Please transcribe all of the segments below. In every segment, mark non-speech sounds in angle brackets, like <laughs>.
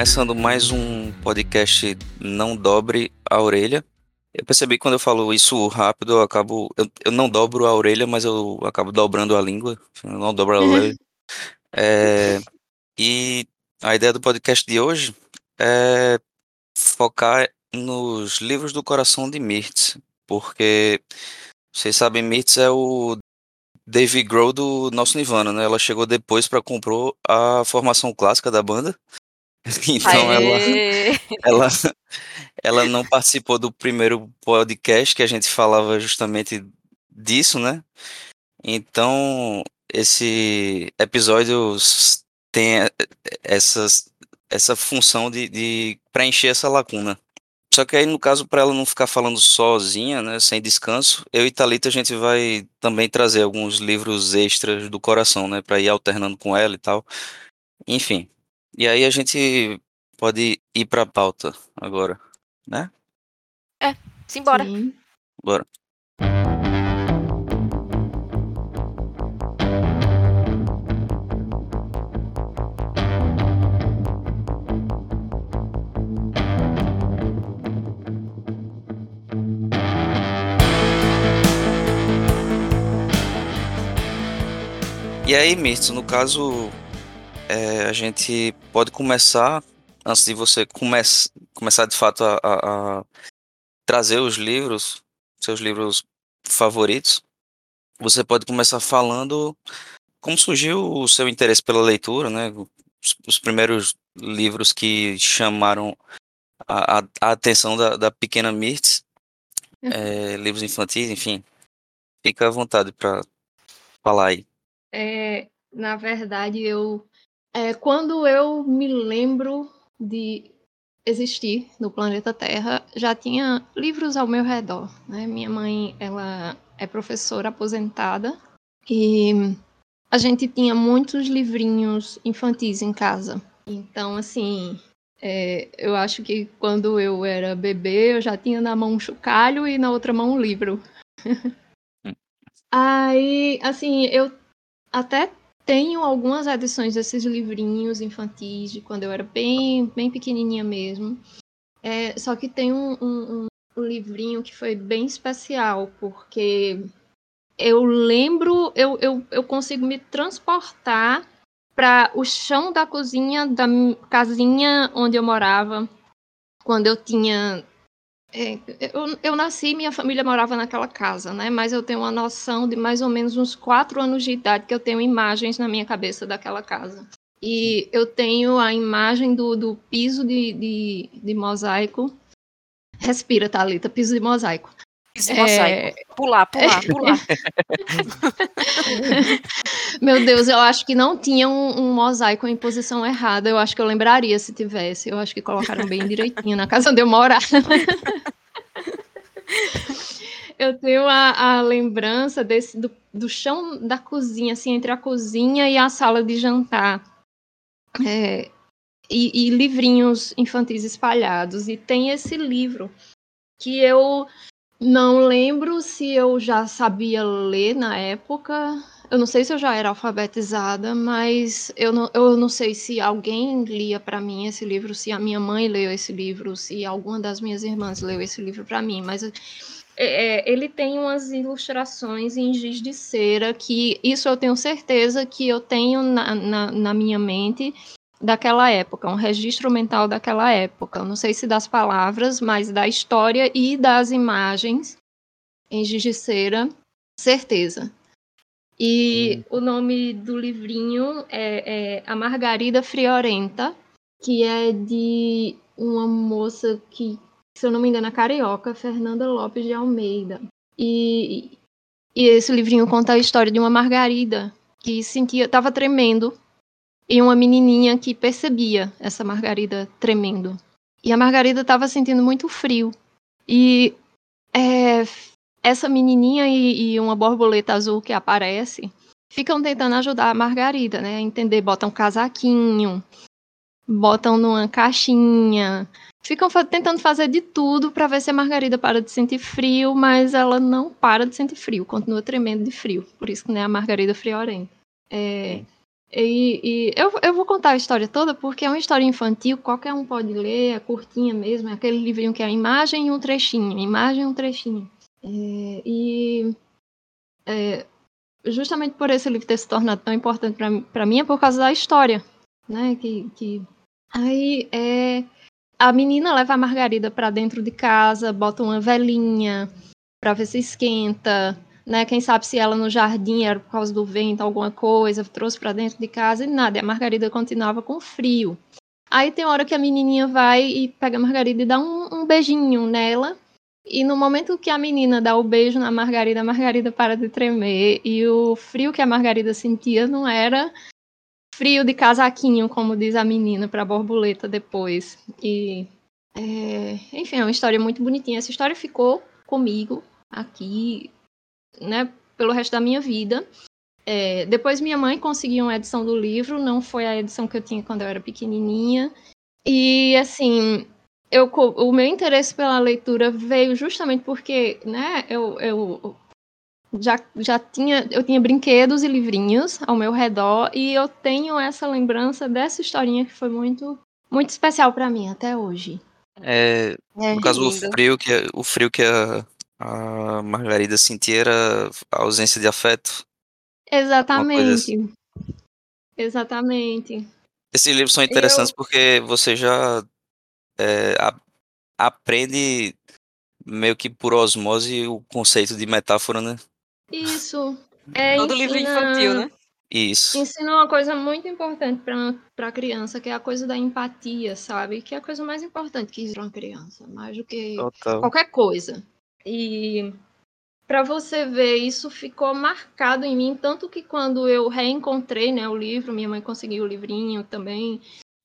começando mais um podcast Não Dobre a Orelha. Eu percebi que quando eu falo isso rápido, eu acabo. Eu, eu não dobro a orelha, mas eu acabo dobrando a língua. Eu não dobro a orelha. É, e a ideia do podcast de hoje é focar nos livros do coração de Mirtz, porque vocês sabem, Mirtz é o Dave Grohl do nosso Nirvana, né? Ela chegou depois para comprar a formação clássica da banda. <laughs> Então ela, ela, ela não participou do primeiro podcast que a gente falava justamente disso, né? Então esse episódio tem essas, essa função de, de preencher essa lacuna. Só que aí, no caso, para ela não ficar falando sozinha, né, sem descanso, eu e Thalita a gente vai também trazer alguns livros extras do coração, né, para ir alternando com ela e tal. Enfim. E aí a gente pode ir para a pauta agora, né? É, simbora. Sim. Bora. E aí, Mirtz, no caso, é, a gente pode começar, antes de você come começar de fato a, a, a, trazer os livros, seus livros favoritos, você pode começar falando como surgiu o seu interesse pela leitura, né? Os, os primeiros livros que chamaram a, a atenção da, da pequena Mirtz, uhum. é, livros infantis, enfim. Fica à vontade para falar aí. É, na verdade, eu é, quando eu me lembro de existir no planeta Terra, já tinha livros ao meu redor. Né? Minha mãe, ela é professora aposentada e a gente tinha muitos livrinhos infantis em casa. Então, assim, é, eu acho que quando eu era bebê, eu já tinha na mão um chocalho e na outra mão um livro. Hum. <laughs> Aí, assim, eu até tenho algumas edições desses livrinhos infantis de quando eu era bem, bem pequenininha mesmo. É, só que tem um, um, um, livrinho que foi bem especial, porque eu lembro, eu, eu, eu consigo me transportar para o chão da cozinha da casinha onde eu morava quando eu tinha é, eu, eu nasci, minha família morava naquela casa, né? Mas eu tenho uma noção de mais ou menos uns quatro anos de idade que eu tenho imagens na minha cabeça daquela casa. E eu tenho a imagem do, do piso de, de, de mosaico. Respira, Thalita, piso de mosaico. É... Pular, pular, <laughs> pular. Meu Deus, eu acho que não tinha um, um, mosaico em posição errada. Eu acho que eu lembraria se tivesse. Eu acho que colocaram bem direitinho na casa onde eu morava. <laughs> eu tenho a, a lembrança desse do, do, chão da cozinha, assim, entre a cozinha e a sala de jantar. É, e, e livrinhos infantis espalhados. E tem esse livro que eu não lembro se eu já sabia ler na época. Eu não sei se eu já era alfabetizada, mas eu não, eu não sei se alguém lia para mim esse livro, se a minha mãe leu esse livro, se alguma das minhas irmãs leu esse livro para mim. Mas é, é, ele tem umas ilustrações em giz de cera que isso eu tenho certeza que eu tenho na, na, na minha mente daquela época, um registro mental daquela época. Não sei se das palavras, mas da história e das imagens em cera, certeza. E hum. o nome do livrinho é, é, A Margarida Friorenta, que é de uma moça que, se eu não me engano, é carioca, Fernanda Lopes de Almeida. E, e esse livrinho conta a história de uma Margarida que sentia, estava tremendo, e uma menininha que percebia essa Margarida tremendo. E a Margarida estava sentindo muito frio. E é, essa menininha e, e, uma borboleta azul que aparece ficam tentando ajudar a Margarida, né? A entender, botam um casaquinho, botam numa caixinha, ficam tentando fazer de tudo para ver se a Margarida para de sentir frio, mas ela não para de sentir frio, continua tremendo de frio. Por isso que não é a Margarida friorenta. É, E, e eu, eu vou contar a história toda porque é uma história infantil, qualquer um pode ler, é curtinha mesmo, é aquele livrinho que é a imagem e um trechinho, imagem e um trechinho. É, e é, justamente por esse livro ter se tornado tão importante para mim é por causa da história, né? Que, que... aí é a menina leva a Margarida para dentro de casa, bota uma velinha para ver se esquenta, né? Quem sabe se ela no jardim era por causa do vento, alguma coisa, trouxe para dentro de casa e nada. E a Margarida continuava com frio. Aí tem hora que a menininha vai e pega a Margarida e dá um, um beijinho nela. E no momento que a menina dá o beijo na Margarida, a Margarida para de tremer. E o frio que a Margarida sentia não era frio de casaquinho, como diz a menina para a borboleta depois. E, é, enfim, é uma história muito bonitinha. Essa história ficou comigo aqui, né, pelo resto da minha vida. É, depois minha mãe conseguiu uma edição do livro, não foi a edição que eu tinha quando eu era pequenininha. E assim, eu, o meu interesse pela leitura veio justamente porque, né, eu, eu já, já tinha, eu tinha brinquedos e livrinhos ao meu redor e eu tenho essa lembrança dessa historinha que foi muito, muito especial para mim até hoje. É, é no caso, o frio que, o frio que a, a Margarida sentia era a ausência de afeto. Exatamente. Assim. Exatamente. Esses livros são interessantes eu... porque você já é, a, aprende meio que por osmose o conceito de metáfora, né? Isso. É, Todo ensina... livro infantil, né? Isso. Ensina uma coisa muito importante para a criança, que é a coisa da empatia, sabe? Que é a coisa mais importante que existe uma criança, mais do que Total. qualquer coisa. E para você ver, isso ficou marcado em mim, tanto que quando eu reencontrei né, o livro, minha mãe conseguiu o livrinho também,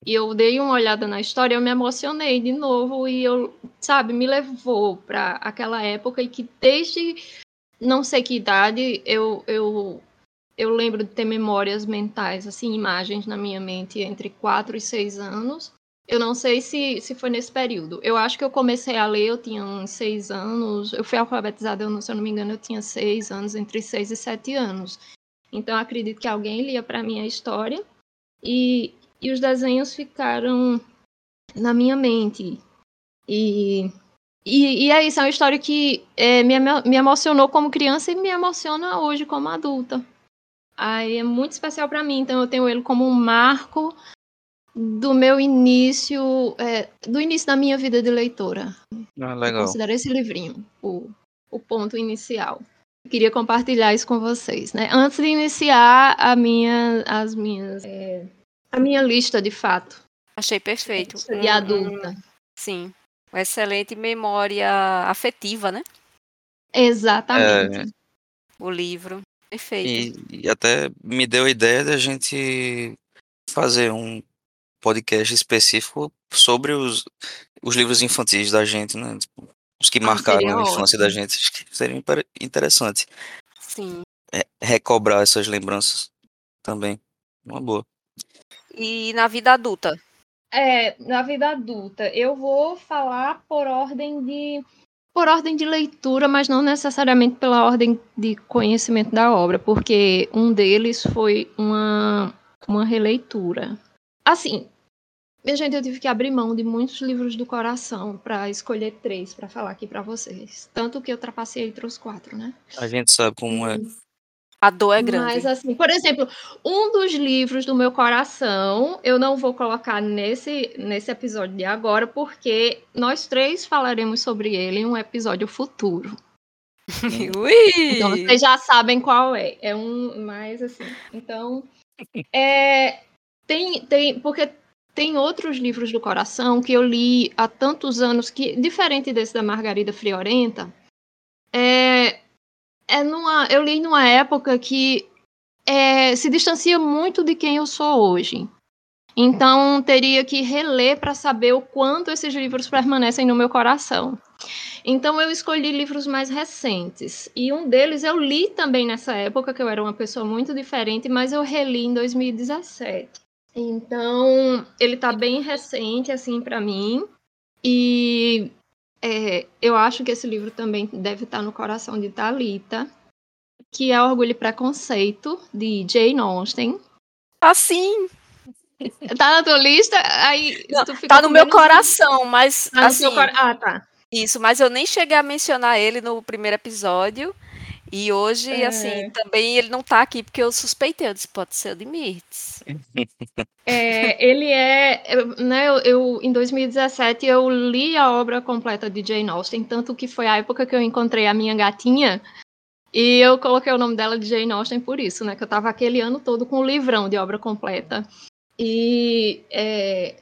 e eu dei uma olhada na história, eu me emocionei de novo e eu, sabe, me levou para aquela época e que desde não sei que idade eu, eu eu lembro de ter memórias mentais, assim, imagens na minha mente entre 4 e 6 anos. Eu não sei se, se foi nesse período. Eu acho que eu comecei a ler, eu tinha uns 6 anos. Eu fui alfabetizada, se eu não me engano, eu tinha 6 anos, entre 6 e 7 anos. Então, acredito que alguém lia para mim a história. E, e os desenhos ficaram na minha mente. E, e, e é isso, é uma história que é, me, me emocionou como criança e me emociona hoje como adulta. Aí é muito especial para mim, então eu tenho ele como um marco do meu início, é, do início da minha vida de leitora. Ah, legal. Eu considero esse livrinho o, o ponto inicial. Eu queria compartilhar isso com vocês, né? Antes de iniciar a minha, as minhas, é, a minha lista de fato. Achei perfeito. De adulta. sim, uma excelente memória afetiva, né? Exatamente. É... O livro. Perfeito. E, e até me deu a ideia da gente fazer um podcast específico sobre os, os livros infantis da gente, né? Tipo, os que ah, marcaram a infância ótimo. da gente. Acho que seria interessante. Sim. É, recobrar essas lembranças também. Uma boa. E na vida adulta? É, na vida adulta, eu vou falar por ordem de por ordem de leitura, mas não necessariamente pela ordem de conhecimento da obra, porque um deles foi uma, uma releitura. Assim, minha gente, eu tive que abrir mão de muitos livros do coração para escolher três para falar aqui para vocês. Tanto que eu trapacei e trouxe quatro, né? A gente sabe como é. A dor é grande. Mas, assim, por exemplo, um dos livros do meu coração, eu não vou colocar nesse, nesse episódio de agora, porque nós três falaremos sobre ele em um episódio futuro. <laughs> então, vocês já sabem qual é. É um mais assim. Então, <laughs> é, tem, tem, porque tem outros livros do coração que eu li há tantos anos que, diferente desse da Margarida Friorenta, é, é numa, eu li numa época que é, se distancia muito de quem eu sou hoje. Então, teria que reler para saber o quanto esses livros permanecem no meu coração. Então, eu escolhi livros mais recentes. E um deles eu li também nessa época, que eu era uma pessoa muito diferente, mas eu reli em 2017. Então, ele está bem recente, assim, para mim. E é, eu acho que esse livro também deve estar no coração de Talita, que é Orgulho e Preconceito, de Jane Austen. Tá sim. <laughs> Tá na tua lista? Aí Não, Tá no meu coração, mas Tá assim, cora- Ah, tá. isso, mas eu nem cheguei a mencionar ele no primeiro episódio. E hoje, É. assim, também ele não tá aqui porque eu suspeitei, eu disse, pode ser o de Mirtz. É, ele é, né, eu, eu- em 2017 eu li a obra completa de Jane Austen, tanto que foi a época que eu encontrei a minha gatinha e eu coloquei o nome dela de Jane Austen por isso, né, que eu tava aquele ano todo com o livrão de obra completa. E é,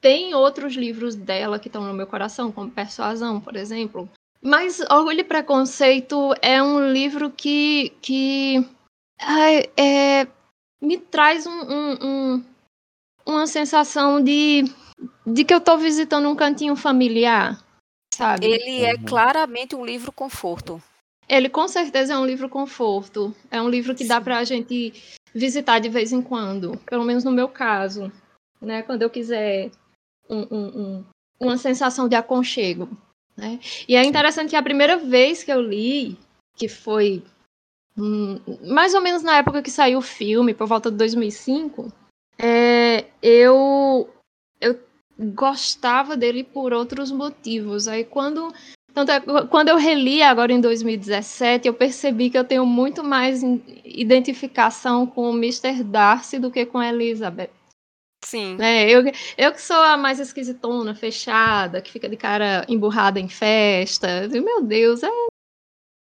tem outros livros dela que estão no meu coração, como Persuasão, por exemplo. Mas Orgulho e Preconceito é um livro que, que ai, é, me traz um- um- um, uma sensação de, de que eu tô visitando um cantinho familiar, sabe? Ele, Ele é Uhum. claramente um livro conforto. com certeza é um livro conforto. É um livro que dá Sim. pra gente visitar de vez em quando. Pelo menos no meu caso. Né? Quando eu quiser um- um- um- uma sensação de aconchego. Né? E é interessante que a primeira vez que eu li, que foi hum, mais ou menos na época que saiu o filme, por volta de 2005, é, eu, eu gostava dele por outros motivos. Aí quando, tanto é, quando eu reli agora em 2017, eu percebi que eu tenho muito mais identificação com o Mr. Darcy do que com a Elizabeth. Sim. né? eu, eu que sou a mais esquisitona, fechada, que fica de cara emburrada em festa. Digo, Meu Deus, é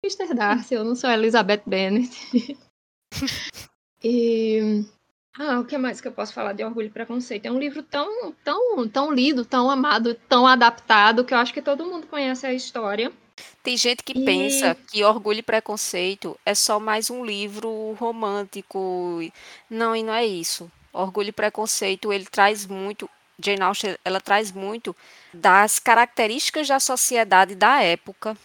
Mr. Darcy, eu não sou a Elizabeth Bennet. <laughs> e ah, o que mais que eu posso falar de Orgulho e Preconceito? É um livro tão, tão, tão lido, tão amado, tão adaptado, que eu acho que todo mundo conhece a história. Tem gente que E- pensa que Orgulho e Preconceito é só mais um livro romântico. Não, e não é isso. Orgulho e Preconceito, ele traz muito, Jane Austen, ela traz muito das características da sociedade da época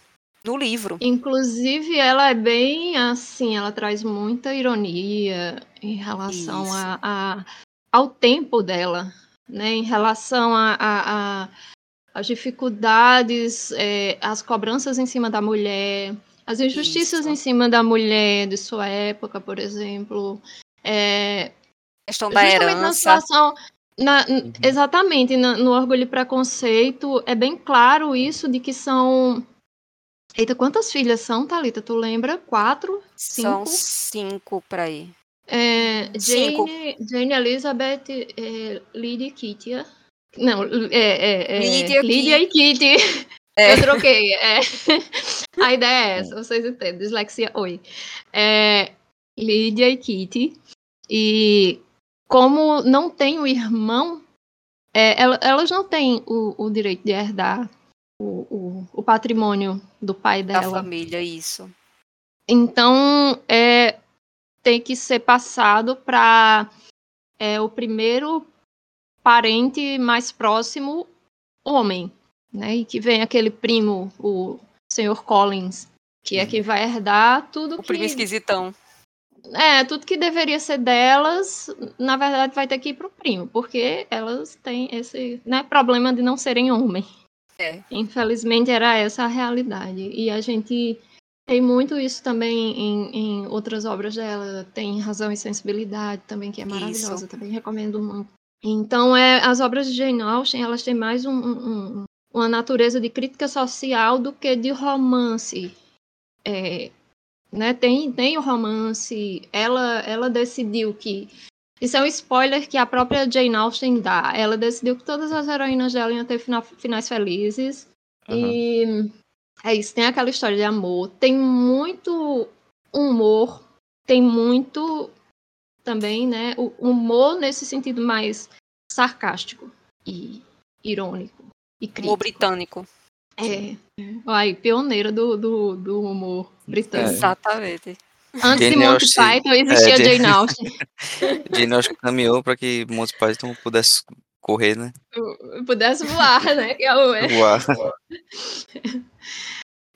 no livro. Inclusive, ela é bem assim, ela traz muita ironia em relação a, a- ao tempo dela, né? Em relação a, a- a- às dificuldades, é, as cobranças em cima da mulher, as injustiças Isso. em cima da mulher de sua época, por exemplo. É, questão da justamente na herança. situação. na- n- Exatamente, na- no Orgulho e Preconceito, é bem claro isso de que são. Eita, quantas filhas são, Thalita? Tu lembra? Quatro? São cinco? cinco para aí. É, Cinco. Jane, Jane Elizabeth, é, Lydia e Kitty. Não, é, é, é, Lydia, Lydia e Kitty. <laughs> É. Eu troquei. é. <laughs> A ideia é essa, vocês entendem. Dislexia, oi. É, Lydia e Kitty. E como não tem o irmão, é, ela- elas não têm o, o direito de herdar o, o, o patrimônio do pai Da dela. família, isso. Então, é, tem que ser passado para o primeiro parente mais próximo, homem, né? E que vem aquele primo, o Sr. Collins, que é quem vai herdar tudo O que primo esquisitão. É, tudo que deveria ser delas, na verdade vai ter que ir pro primo, porque elas têm esse, né, problema de não serem homem. É. Infelizmente era essa a realidade. E a gente tem muito isso também em, em outras obras dela. Tem Razão e Sensibilidade também, que é Isso. maravilhosa, também recomendo muito. Então, é, as obras de Jane Austen, elas têm mais um- um- uma natureza de crítica social do que de romance. É, né, tem, tem o romance, ela, ela decidiu que. Isso é um spoiler que a própria Jane Austen dá. Ela decidiu que todas as heroínas dela iam ter fina- finais felizes. E é isso, tem aquela história de amor. Tem muito humor, tem muito também, né? O humor nesse sentido mais sarcástico e irônico e crítico. Humor britânico. É. Ai, pioneira do, do, do humor britânico. Exatamente. Antes de Monty <laughs> Austen- Python existia é, Jane- Jane Austen. Jane que caminhou para que pais não pudessem correr, né? Pudesse voar, <laughs> né? Que é o- é. Voar.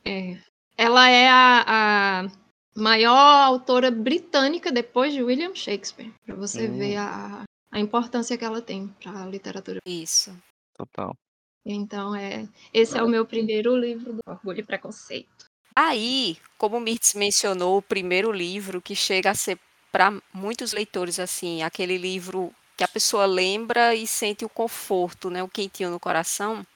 É. Ela é a, a maior autora britânica depois de William Shakespeare. Pra você Hum. ver a, a importância que ela tem pra literatura. Isso. Total. Então, é, esse é o meu primeiro livro do Orgulho e Preconceito. Aí, como o Mirtz mencionou, o primeiro livro que chega a ser para muitos leitores assim, aquele livro que a pessoa lembra e sente o conforto, né, o quentinho no coração.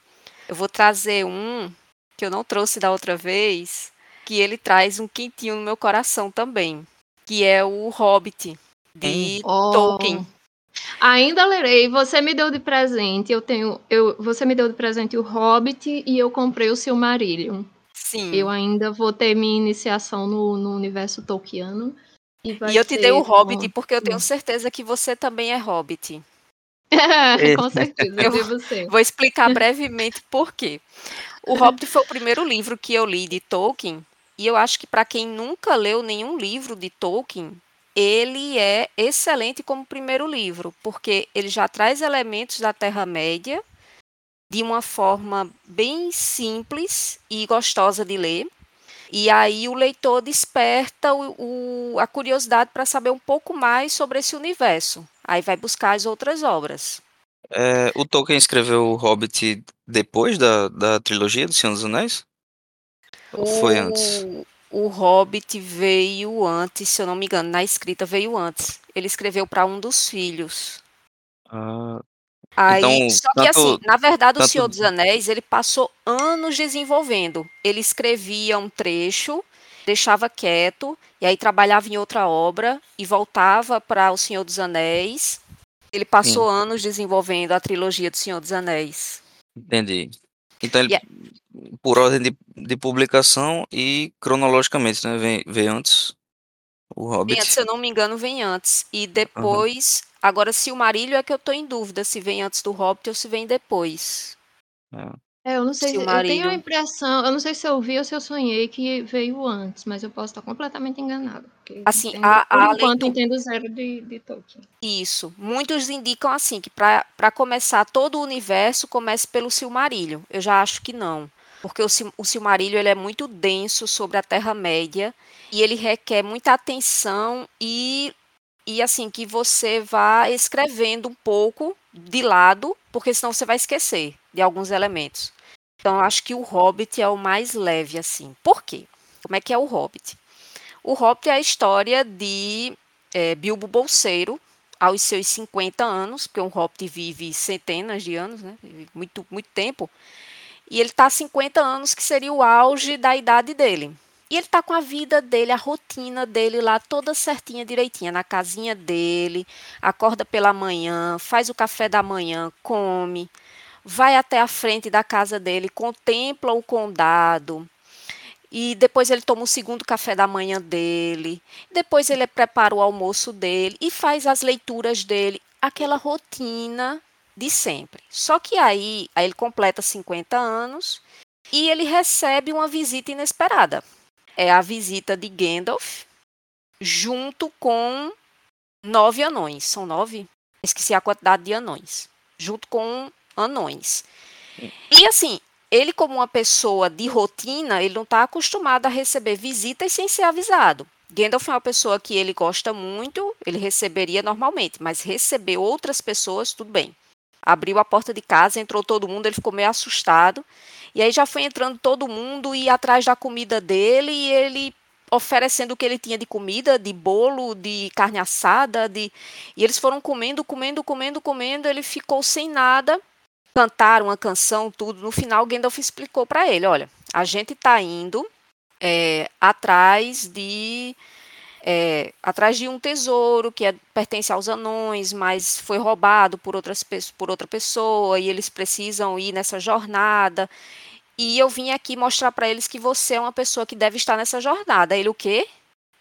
Eu vou trazer um que eu não trouxe da outra vez, que ele traz um quentinho no meu coração também, que é o Hobbit de oh. Tolkien. Ainda lerei. Você me deu de presente. Eu tenho, eu, você me deu de presente o Hobbit e eu comprei o Silmarillion. Sim. Eu ainda vou ter minha iniciação no, no universo Tolkiano. E, e eu te dei o Hobbit porque eu tenho certeza que você também é Hobbit. <laughs> Com certeza, eu você. Vou explicar brevemente por quê. O Hobbit foi o primeiro livro que eu li de Tolkien, e eu acho que para quem nunca leu nenhum livro de Tolkien, ele é excelente como primeiro livro, porque ele já traz elementos da Terra-média de uma forma bem simples e gostosa de ler. E aí o leitor desperta o, o, a curiosidade para saber um pouco mais sobre esse universo. Aí vai buscar as outras obras. É, o Tolkien escreveu o Hobbit depois da, da trilogia do Senhor dos Anéis? Ou foi antes? O Hobbit veio antes, se eu não me engano, na escrita veio antes. Ele escreveu para um dos filhos. Ah, Aí, então, só que tanto, assim, na verdade, tanto... o Senhor dos Anéis, ele passou anos desenvolvendo. Ele escrevia um trecho, deixava quieto, e aí trabalhava em outra obra e voltava para o Senhor dos Anéis. Ele passou Sim. anos desenvolvendo a trilogia do Senhor dos Anéis. Entendi. Então ele. Por ordem de, de, publicação e cronologicamente, né? Vem, vem antes o Hobbit. Vem antes, se eu não me engano, vem antes. E depois uhum. Agora, se o Marílio é que eu estou em dúvida se vem antes do Hobbit ou se vem depois. É, é eu não sei se, se eu tenho a impressão, eu não sei se eu vi ou se eu sonhei que veio antes, mas eu posso estar completamente enganado. Assim, entendo, a, a por enquanto entendo zero de, de Tolkien. Isso. Muitos indicam assim que para começar todo o universo comece pelo Silmarillion. Eu já acho que não porque o, o Silmarillion ele é muito denso sobre a Terra-média e ele requer muita atenção e e assim que você vá escrevendo um pouco de lado, porque senão você vai esquecer de alguns elementos. Então, acho que o Hobbit é o mais leve assim. Por quê? Como é que é o Hobbit? O Hobbit é a história de é, Bilbo Bolseiro aos seus 50 anos, porque um Hobbit vive centenas de anos, né? Muito, muito tempo. E ele está 50 anos, que seria o auge da idade dele. E ele tá com a vida dele, a rotina dele lá toda certinha, direitinha, na casinha dele, acorda pela manhã, faz o café da manhã, come, vai até a frente da casa dele, contempla o condado, e depois ele toma o segundo café da manhã dele, depois ele prepara o almoço dele e faz as leituras dele, aquela rotina de sempre. Só que aí, aí ele completa 50 anos e ele recebe uma visita inesperada é a visita de Gandalf junto com nove anões. São nove? Esqueci a quantidade de anões. Junto com anões. E assim, ele como uma pessoa de rotina, ele não está acostumado a receber visitas sem ser avisado. Gandalf é uma pessoa que ele gosta muito, ele receberia normalmente, mas receber outras pessoas, tudo bem. Abriu a porta de casa, entrou todo mundo, ele ficou meio assustado. E aí já foi entrando todo mundo e atrás da comida dele e ele oferecendo o que ele tinha de comida, de bolo, de carne assada, de e eles foram comendo, comendo, comendo, comendo, ele ficou sem nada. Cantaram uma canção, tudo. No final, Gandalf explicou para ele: olha, a gente está indo é, atrás de é, atrás de um tesouro que é, pertence aos anões, mas foi roubado por, outras, por outra pessoa e eles precisam ir nessa jornada. E eu vim aqui mostrar para eles que você é uma pessoa que deve estar nessa jornada. Ele o quê?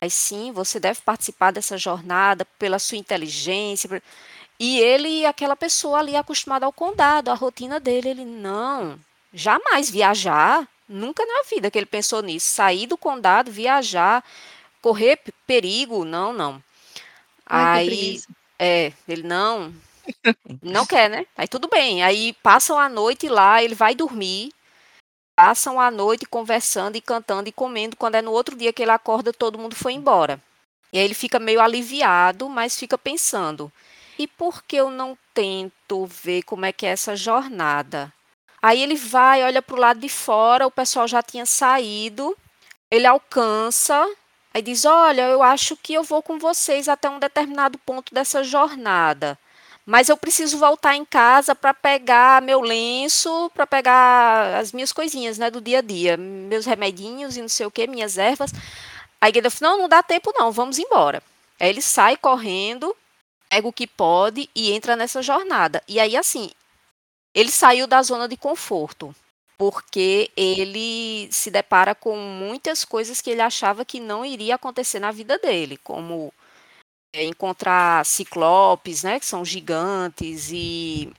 Aí sim, você deve participar dessa jornada pela sua inteligência. E ele, aquela pessoa ali acostumada ao condado, a rotina dele, ele não, jamais viajar, nunca na vida que ele pensou nisso, sair do condado, viajar, correr perigo, não, não. Ai, Aí, é, ele não, <laughs> não quer, né? Aí tudo bem. Aí passam a noite lá, ele vai dormir, passam a noite conversando e cantando e comendo. Quando é no outro dia que ele acorda, todo mundo foi embora. E aí ele fica meio aliviado, mas fica pensando: e por que eu não tento ver como é que é essa jornada? Aí ele vai, olha para o lado de fora, o pessoal já tinha saído, ele alcança Aí diz: Olha, eu acho que eu vou com vocês até um determinado ponto dessa jornada. Mas eu preciso voltar em casa para pegar meu lenço, para pegar as minhas coisinhas, né, do dia a dia, meus remedinhos e não sei o que, minhas ervas. Aí Gandalf, não, não dá tempo não, vamos embora. Aí ele sai correndo, pega o que pode e entra nessa jornada. E aí, assim, ele saiu da zona de conforto, porque ele se depara com muitas coisas que ele achava que não iria acontecer na vida dele, como é, encontrar ciclopes, né, que são gigantes, e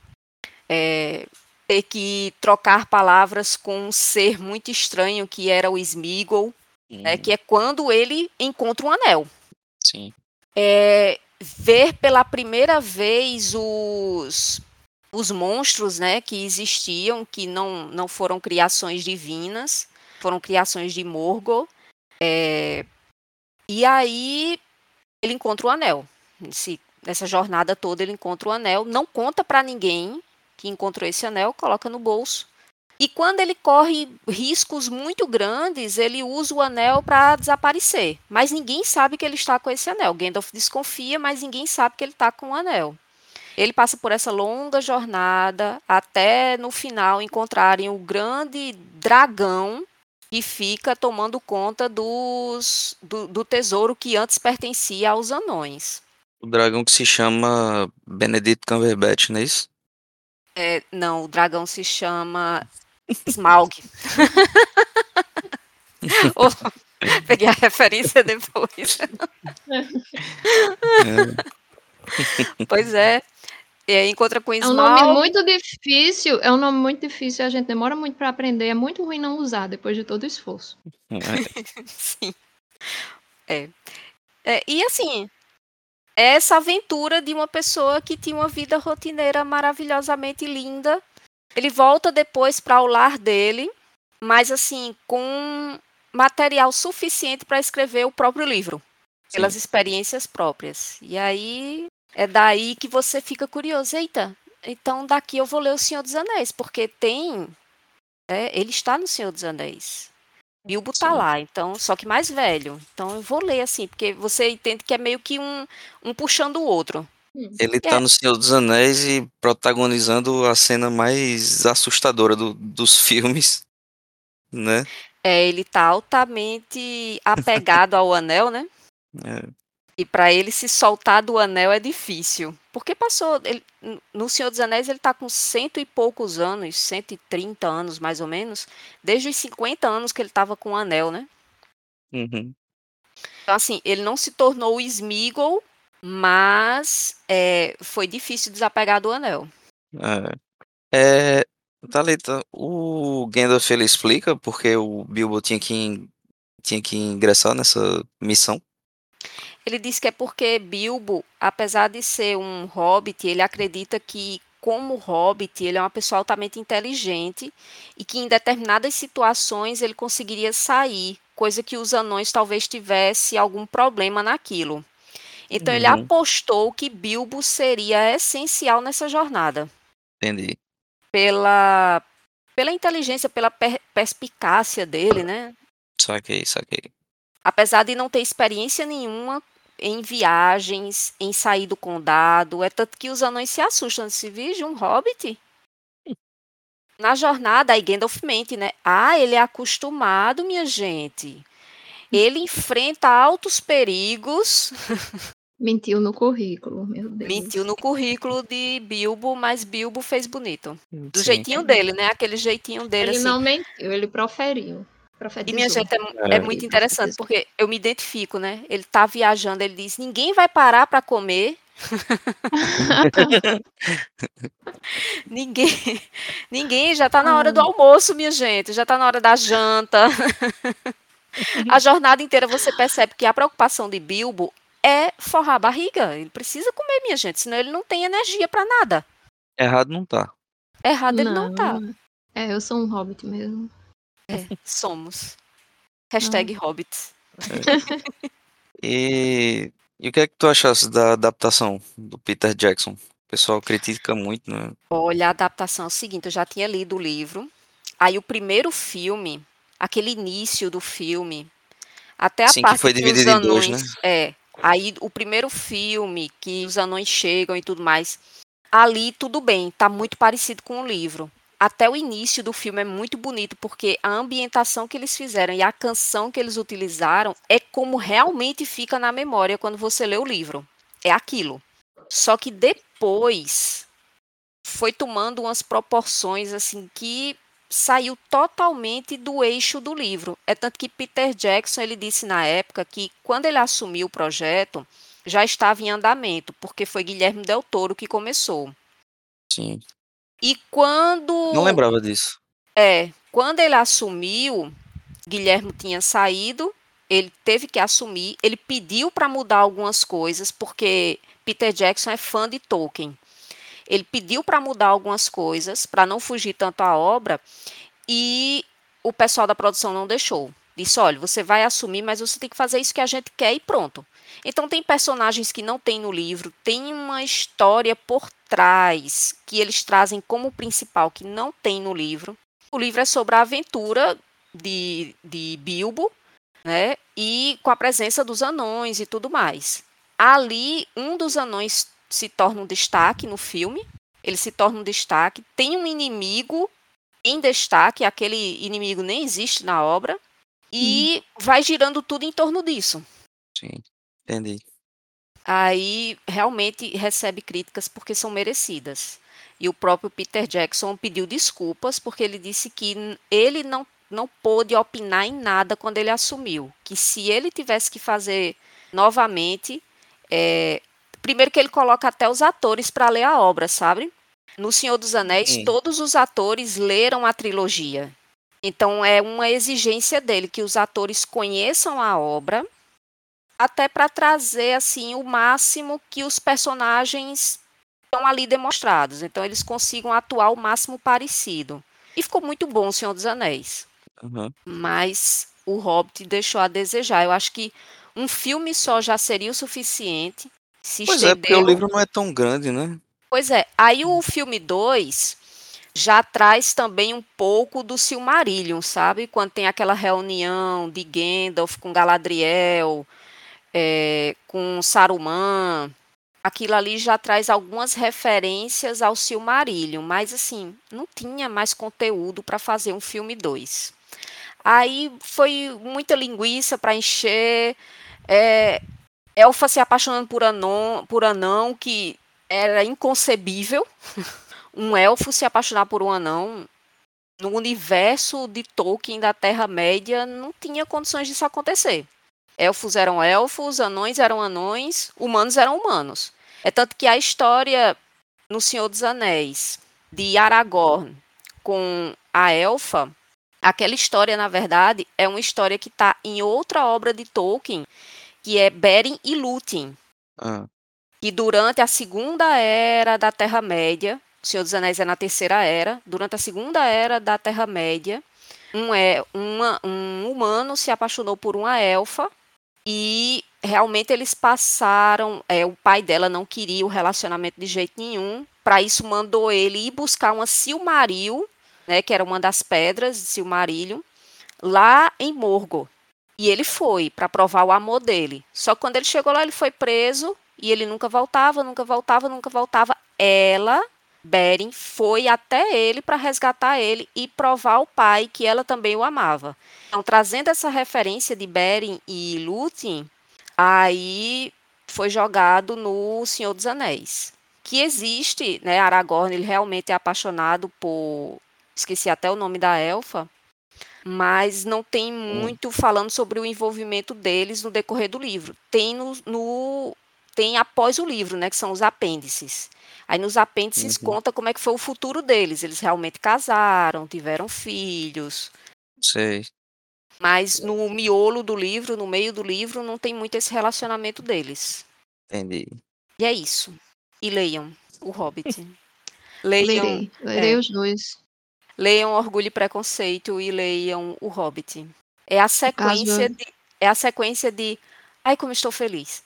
é, ter que trocar palavras com um ser muito estranho que era o Smeagol, né, que é quando ele encontra um anel. Sim. É, ver pela primeira vez os, os monstros né, que existiam, que não, não foram criações divinas, foram criações de Morgul. É, e aí ele encontra o anel. Nessa jornada toda ele encontra o anel, não conta para ninguém que encontrou esse anel, coloca no bolso. E quando ele corre riscos muito grandes, ele usa o anel para desaparecer. Mas ninguém sabe que ele está com esse anel. Gandalf desconfia, mas ninguém sabe que ele está com o anel. Ele passa por essa longa jornada até no final encontrarem o grande dragão que fica tomando conta dos, do, do tesouro que antes pertencia aos anões. O dragão que se chama Benedict Cumberbatch, não é isso? É, não, o dragão se chama Smaug. <laughs> Oh, peguei a referência depois. É. <laughs> Pois é. E aí encontra com É um nome muito difícil, é um nome muito difícil, a gente demora muito para aprender, é muito ruim não usar depois de todo o esforço. É. <laughs> Sim. É. É, E assim, é essa aventura de uma pessoa que tinha uma vida rotineira maravilhosamente linda. Ele volta depois para o lar dele, mas assim, com material suficiente para escrever o próprio livro, pelas experiências próprias. E aí é daí que você fica curioso. Eita, então daqui eu vou ler O Senhor dos Anéis, porque tem. é, ele está no Senhor dos Anéis. Bilbo tá Sim. lá, então, só que mais velho. Então eu vou ler assim, porque você entende que é meio que um, um puxando o outro. Ele tá É. no Senhor dos Anéis e protagonizando a cena mais assustadora do- dos <laughs> filmes, né? É, ele tá altamente apegado ao anel, né? É. E para ele se soltar do anel é difícil. Porque passou. ele- no Senhor dos Anéis ele tá com cento e poucos anos, 130 anos mais ou menos, desde os 50 anos que ele tava com o anel, né? Uhum. Então, assim, ele não se tornou o Smeagol, mas é, foi difícil desapegar do anel. É. É, Thalita, o Gandalf ele explica porque o Bilbo tinha que, in- tinha que ingressar nessa missão. Ele diz que é porque Bilbo, apesar de ser um hobbit, ele acredita que, como hobbit, ele é uma pessoa altamente inteligente e que em determinadas situações ele conseguiria sair, coisa que os anões talvez tivesse algum problema naquilo. Então ele Uhum. apostou que Bilbo seria essencial nessa jornada, Entendi. pela pela inteligência, pela per- perspicácia dele, né? Saquei, saquei. apesar de não ter experiência nenhuma em viagens, em sair do condado, é tanto que os anões se assustam. Se virgem um hobbit? Na jornada, aí Gandalf mente, né? Ah, ele é acostumado, minha gente. Ele enfrenta altos perigos. Mentiu no currículo, meu Deus. Mentiu no currículo de Bilbo, mas Bilbo fez bonito. Do Sim. jeitinho dele, né? Aquele jeitinho dele, Ele assim. não mentiu, ele proferiu. E minha gente, é, É. é muito interessante, porque eu me identifico, né? Ele tá viajando, ele diz: ninguém vai parar para comer. <laughs> ninguém, ninguém, já tá na hora do almoço, minha gente, já tá na hora da janta. a jornada inteira você percebe que a preocupação de Bilbo é forrar a barriga. Ele precisa comer, minha gente, senão ele não tem energia para nada. Errado não tá. Errado ele não tá. É, eu sou um hobbit mesmo. É, somos. Hashtag hobbits. E, e o que é que tu achaste da adaptação do Peter Jackson? O pessoal critica muito, né? Olha, a adaptação é o seguinte, eu já tinha lido o livro. Aí o primeiro filme, aquele início do filme, Até a Sim, que parte foi que os dividido em dois, anões. né? É. Aí o primeiro filme, que os anões chegam e tudo mais. Ali tudo bem, tá muito parecido com o livro. Até o início do filme é muito bonito, porque a ambientação que eles fizeram e a canção que eles utilizaram é como realmente fica na memória quando você lê o livro. É aquilo. Só que depois foi tomando umas proporções assim que saiu totalmente do eixo do livro. É tanto que Peter Jackson ele disse na época que quando ele assumiu o projeto já estava em andamento, porque foi Guilherme Del Toro que começou. Sim. E quando Não lembrava disso. é, quando ele assumiu, Guilherme tinha saído, ele teve que assumir, ele pediu para mudar algumas coisas, porque Peter Jackson é fã de Tolkien. Ele pediu para mudar algumas coisas, para não fugir tanto à obra, e o pessoal da produção não deixou. Disse: olha, você vai assumir, mas você tem que fazer isso que a gente quer e pronto. Então, tem personagens que não tem no livro, tem uma história por trás que eles trazem como principal que não tem no livro. O livro é sobre a aventura de, de Bilbo, né? E com a presença dos anões e tudo mais. Ali, um dos anões se torna um destaque no filme. Ele se torna um destaque. Tem um inimigo em destaque, aquele inimigo nem existe na obra. E vai girando tudo em torno disso. Sim. Entendi. Aí realmente recebe críticas porque são merecidas. E o próprio Peter Jackson pediu desculpas porque ele disse que ele não, não pôde opinar em nada quando ele assumiu. Que se ele tivesse que fazer novamente, é, primeiro que ele coloca até os atores para ler a obra, sabe? No Senhor dos Anéis, Sim. todos os atores leram a trilogia. Então é uma exigência dele que os atores conheçam a obra até para trazer assim o máximo que os personagens estão ali demonstrados. Então eles consigam atuar o máximo parecido. E ficou muito bom o Senhor dos Anéis, Aham. mas o Hobbit deixou a desejar. Eu acho que um filme só já seria o suficiente. Se Pois é, porque o estendeu. livro não é tão grande, né? Pois é. Aí o filme 2 já traz também um pouco do Silmarillion, sabe? Quando tem aquela reunião de Gandalf com Galadriel, é, com Saruman. Aquilo ali já traz algumas referências ao Silmarillion, mas assim, não tinha mais conteúdo para fazer um filme 2. Aí foi muita linguiça para encher. É, Elfa se apaixonando por anão, por anão, que era inconcebível. <laughs> um elfo se apaixonar por um anão. No universo de Tolkien da Terra-média, não tinha condições disso acontecer. Elfos eram elfos, anões eram anões, humanos eram humanos. É tanto que a história no Senhor dos Anéis, de Aragorn com a elfa, aquela história, na verdade, é uma história que está em outra obra de Tolkien, que é Beren e Lúthien, Ah, que durante a segunda era da Terra-média, o Senhor dos Anéis é na terceira era, durante a segunda era da Terra-média, um, é, uma, um humano se apaixonou por uma elfa e realmente eles passaram. É, o pai dela não queria o relacionamento de jeito nenhum. Para isso, mandou ele ir buscar uma Silmaril, né, que era uma das pedras de Silmarillion, lá em Morgoth. E ele foi para provar o amor dele. Só que quando ele chegou lá, ele foi preso e ele nunca voltava, nunca voltava, nunca voltava. Ela, Beren, foi até ele para resgatar ele e provar ao pai que ela também o amava. Então, trazendo essa referência de Beren e Lúthien, aí foi jogado no Senhor dos Anéis. Que existe, né? Aragorn, ele realmente é apaixonado por. Esqueci até o nome da elfa, mas não tem muito falando sobre o envolvimento deles no decorrer do livro. Tem no, no- tem após o livro, né, que são os apêndices. Aí nos apêndices Uhum. conta como é que foi o futuro deles. Eles realmente casaram, tiveram filhos, sei. mas no miolo do livro, no meio do livro, não tem muito esse relacionamento deles. Entendi. E é isso. E leiam O Hobbit. <laughs> Leiam, Lerei, lerei é. os dois. leiam Orgulho e Preconceito e leiam O Hobbit. É a sequência caso- de é a sequência de Ai, como estou feliz.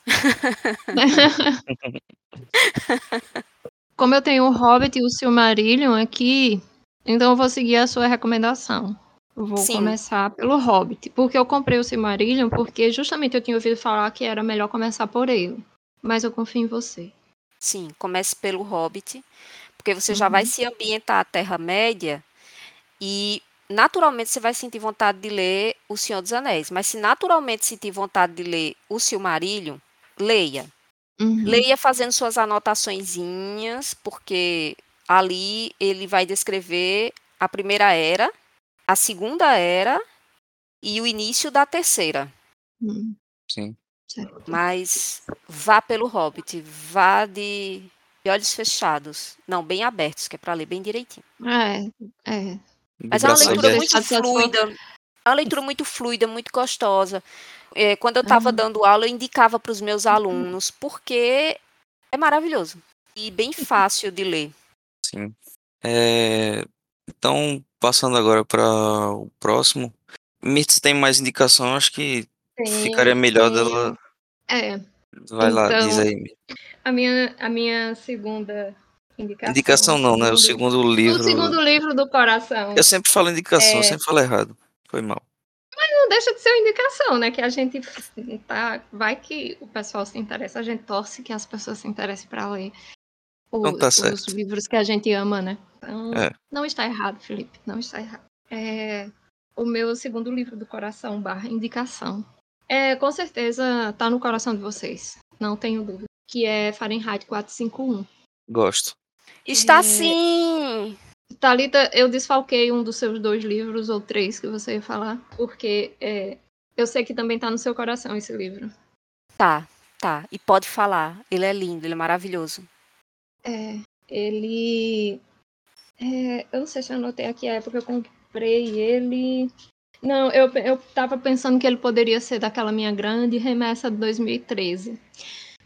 Como eu tenho o Hobbit e o Silmarillion aqui, então eu vou seguir a sua recomendação. Vou Sim. começar pelo Hobbit. Porque eu comprei o Silmarillion porque justamente eu tinha ouvido falar que era melhor começar por ele. Mas eu confio em você. Sim, comece pelo Hobbit, porque você já vai Uhum. se ambientar à Terra-média e naturalmente você vai sentir vontade de ler O Senhor dos Anéis. Mas se naturalmente sentir vontade de ler O Silmarillion, leia. Uhum. Leia fazendo suas anotaçõezinhas, porque ali ele vai descrever a primeira era, a segunda era e o início da terceira. Uhum. Sim. Certo. Mas vá pelo Hobbit, vá de, de olhos fechados. Não, bem abertos, que é para ler bem direitinho. É, é. Mas é uma leitura muito fluida. É uma leitura muito fluida, muito gostosa. É, quando eu estava Uhum. dando aula, eu indicava para os meus alunos, porque é maravilhoso e bem fácil de ler. Sim. É, então, passando agora para o próximo. Mirtz tem mais indicação, acho que Tenho, ficaria melhor dela. É. Vai lá, diz Então, aí. A minha, a minha segunda indicação. Indicação não, né? O segundo- livro. O segundo livro do coração. Eu sempre falo indicação, eu É. sempre falo errado. Foi mal. Não deixa de ser uma indicação, né? Que a gente tá. Vai que o pessoal se interessa, a gente torce que as pessoas se interessem para ler o- Então tá os livros que a gente ama, né? Então, É. não está errado, Felipe. Não está errado. É, o meu segundo livro do coração, barra indicação. É, com certeza tá no coração de vocês. Não tenho dúvida. Que é Fahrenheit 451. Gosto. Está sim! Thalita, eu desfalquei um dos seus dois livros, ou três, que você ia falar, porque é, eu sei que também tá no seu coração esse livro. Tá, tá. E pode falar. Ele é lindo, ele é maravilhoso. É, ele. é, eu não sei se eu anotei aqui a época que eu comprei ele. Não, eu, eu tava pensando que ele poderia ser daquela minha grande remessa de 2013.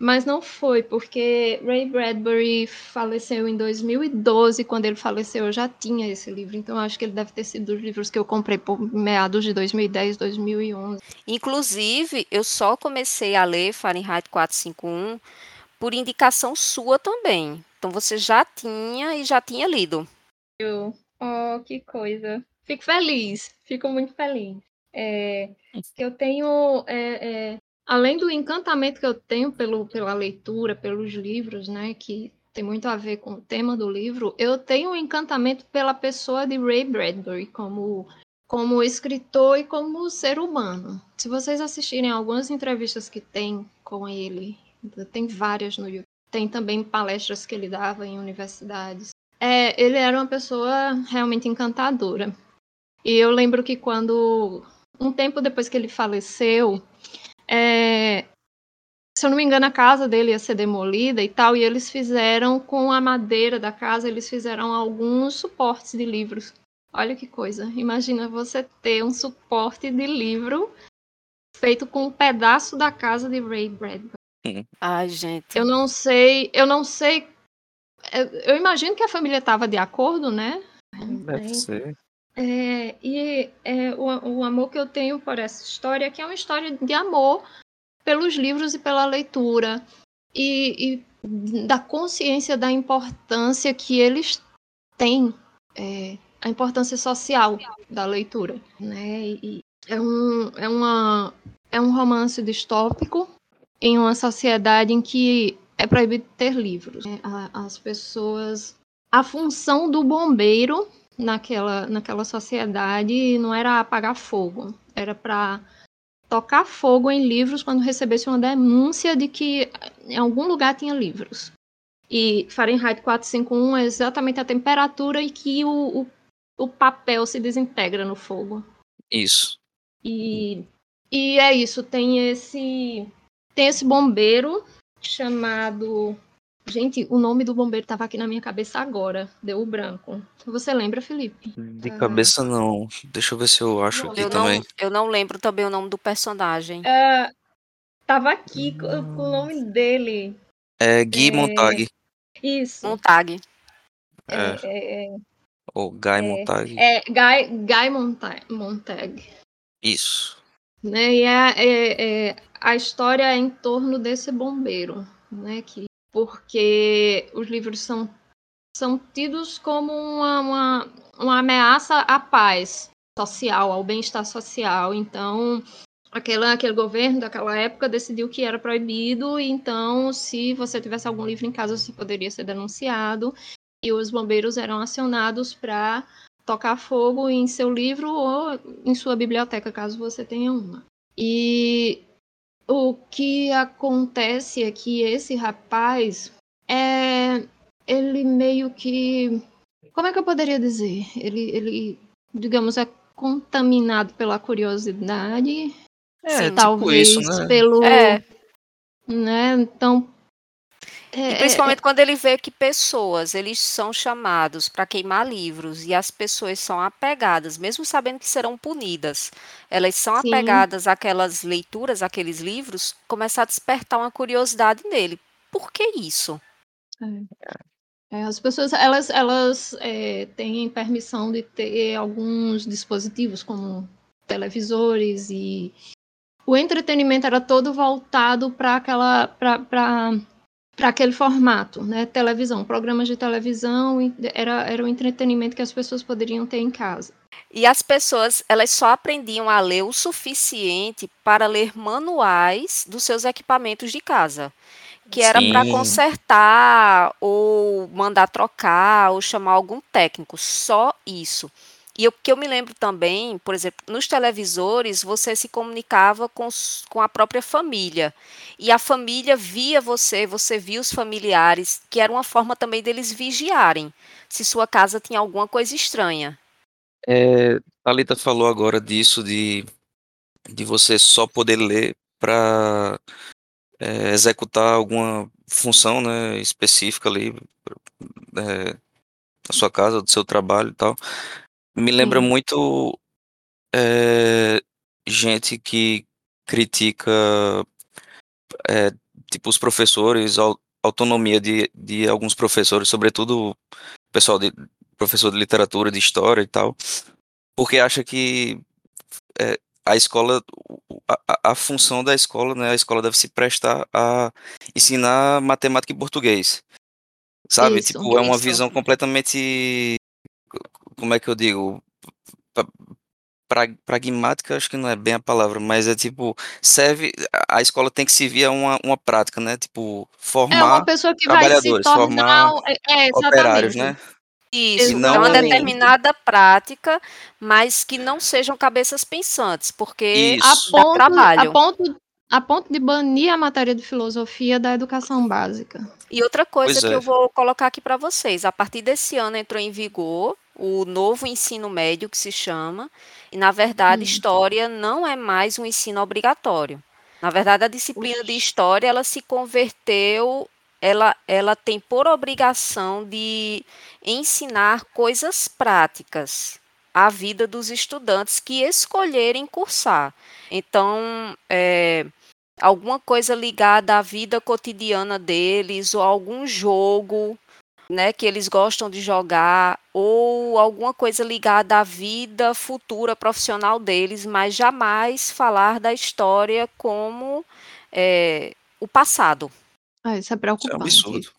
Mas não foi, porque Ray Bradbury faleceu em 2012. Quando ele faleceu, eu já tinha esse livro. Então, eu acho que ele deve ter sido dos livros que eu comprei por meados de 2010, 2011. Inclusive, eu só comecei a ler Fahrenheit 451 por indicação sua também. Então você já tinha e já tinha lido. Oh, que coisa. Fico feliz, fico muito feliz. É, que eu tenho, é, é, além do encantamento que eu tenho pelo, pela leitura, pelos livros, né, que tem muito a ver com o tema do livro, eu tenho um encantamento pela pessoa de Ray Bradbury como, como escritor e como ser humano. Se vocês assistirem algumas entrevistas que tem com ele, tem várias no YouTube, tem também palestras que ele dava em universidades. É, ele era uma pessoa realmente encantadora. E eu lembro que quando, um tempo depois que ele faleceu, é, se eu não me engano, a casa dele ia ser demolida e tal, e eles fizeram com a madeira da casa, eles fizeram alguns suportes de livros. Olha que coisa. Imagina você ter um suporte de livro feito com um pedaço da casa de Ray Bradbury. Ai, gente. Eu não sei, eu não sei. Eu, eu imagino que a família estava de acordo, né? Deve ser. É, e é, o, o amor que eu tenho por essa história, que é uma história de amor pelos livros e pela leitura, e, e da consciência da importância que eles têm, é, a importância social da leitura. Né? E é, um, é, uma, é um romance distópico em uma sociedade em que é proibido ter livros. né? As pessoas. A função do bombeiro naquela, naquela sociedade não era apagar fogo, era para tocar fogo em livros quando recebesse uma denúncia de que em algum lugar tinha livros. E Fahrenheit 451 é exatamente a temperatura em que o, o, o papel se desintegra no fogo. Isso. E, e é isso, tem esse tem esse bombeiro chamado Gente, o nome do bombeiro estava aqui na minha cabeça agora, deu o branco. Você lembra, Felipe? De Ah. cabeça não. Deixa eu ver se eu acho Não, aqui Eu também. não, eu não lembro também o nome do personagem. Ah, tava aqui com com o nome dele. É Gui É, Montag. Isso. Montag. É. É, é, Ou Guy Montag. é Guy, Guy Montag, Montag. Isso. né? E é, é- é- a história é em torno desse bombeiro, né? Que, porque os livros são, são tidos como uma, uma, uma ameaça à paz. social, ao bem-estar social. Então, aquela, aquele governo daquela época decidiu que era proibido, então, se você tivesse algum livro em casa, você poderia ser denunciado, e os bombeiros eram acionados para tocar fogo em seu livro ou em sua biblioteca, caso você tenha uma. E o que acontece é que esse rapaz é ele meio que como é que eu poderia dizer? Ele, ele digamos, é contaminado pela curiosidade. É, tipo talvez isso, né? pelo. É. Né? Então. E é- principalmente quando ele vê que pessoas, eles são chamados para queimar livros e as pessoas são apegadas, mesmo sabendo que serão punidas, elas são Sim. apegadas àquelas leituras, àqueles livros, começa a despertar uma curiosidade nele. Por que isso? É, as pessoas elas, elas é, têm permissão de ter alguns dispositivos como televisores e o entretenimento era todo voltado para aquela para aquele formato, né? Televisão, programas de televisão era, era o entretenimento que as pessoas poderiam ter em casa. E as pessoas, elas só aprendiam a ler o suficiente para ler manuais dos seus equipamentos de casa, que era para consertar ou mandar trocar ou chamar algum técnico, só isso. E o que eu me lembro também, por exemplo, nos televisores você se comunicava com, com a própria família. E a família via você, você via os familiares, que era uma forma também deles vigiarem se sua casa tinha alguma coisa estranha. É, Thalita falou agora disso, de, de você só poder ler para executar alguma função né, específica ali é, da sua casa, do seu trabalho e tal. Me lembra Sim. muito é, gente que critica é, tipo os professores, a au- autonomia de, de alguns professores, sobretudo pessoal de professor de literatura, de história e tal, porque acha que é, a escola, a, a- função da escola, né, a escola deve se prestar a ensinar matemática e português. Sabe? Isso, Tipo, é uma visão completamente, como é que eu digo? Pra- pragmática, acho que não é bem a palavra, mas é tipo, serve, a a escola tem que servir a uma, uma prática, né? Tipo, É uma formar pessoa que vai se trabalhadores, tornar. formar É, é, operários, né? Isso, E é uma não- determinada prática, mas que não sejam cabeças pensantes, porque A Isso. dá ponto, trabalho. a, ponto, a ponto de banir a matéria de filosofia da educação básica. E outra coisa Pois que é. eu vou colocar aqui para vocês, a partir desse ano entrou em vigor o novo ensino médio que se chama, e na verdade Hum. história não é mais um ensino obrigatório. Na verdade a disciplina de história ela se converteu, ela ela tem por obrigação de ensinar coisas práticas à vida dos estudantes que escolherem cursar. Então, é, alguma coisa ligada à vida cotidiana deles, ou algum jogo né, que eles gostam de jogar, ou alguma coisa ligada à vida futura profissional deles, mas jamais falar da história como é, o passado. Ah, isso é Isso é um preocupante. absurdo.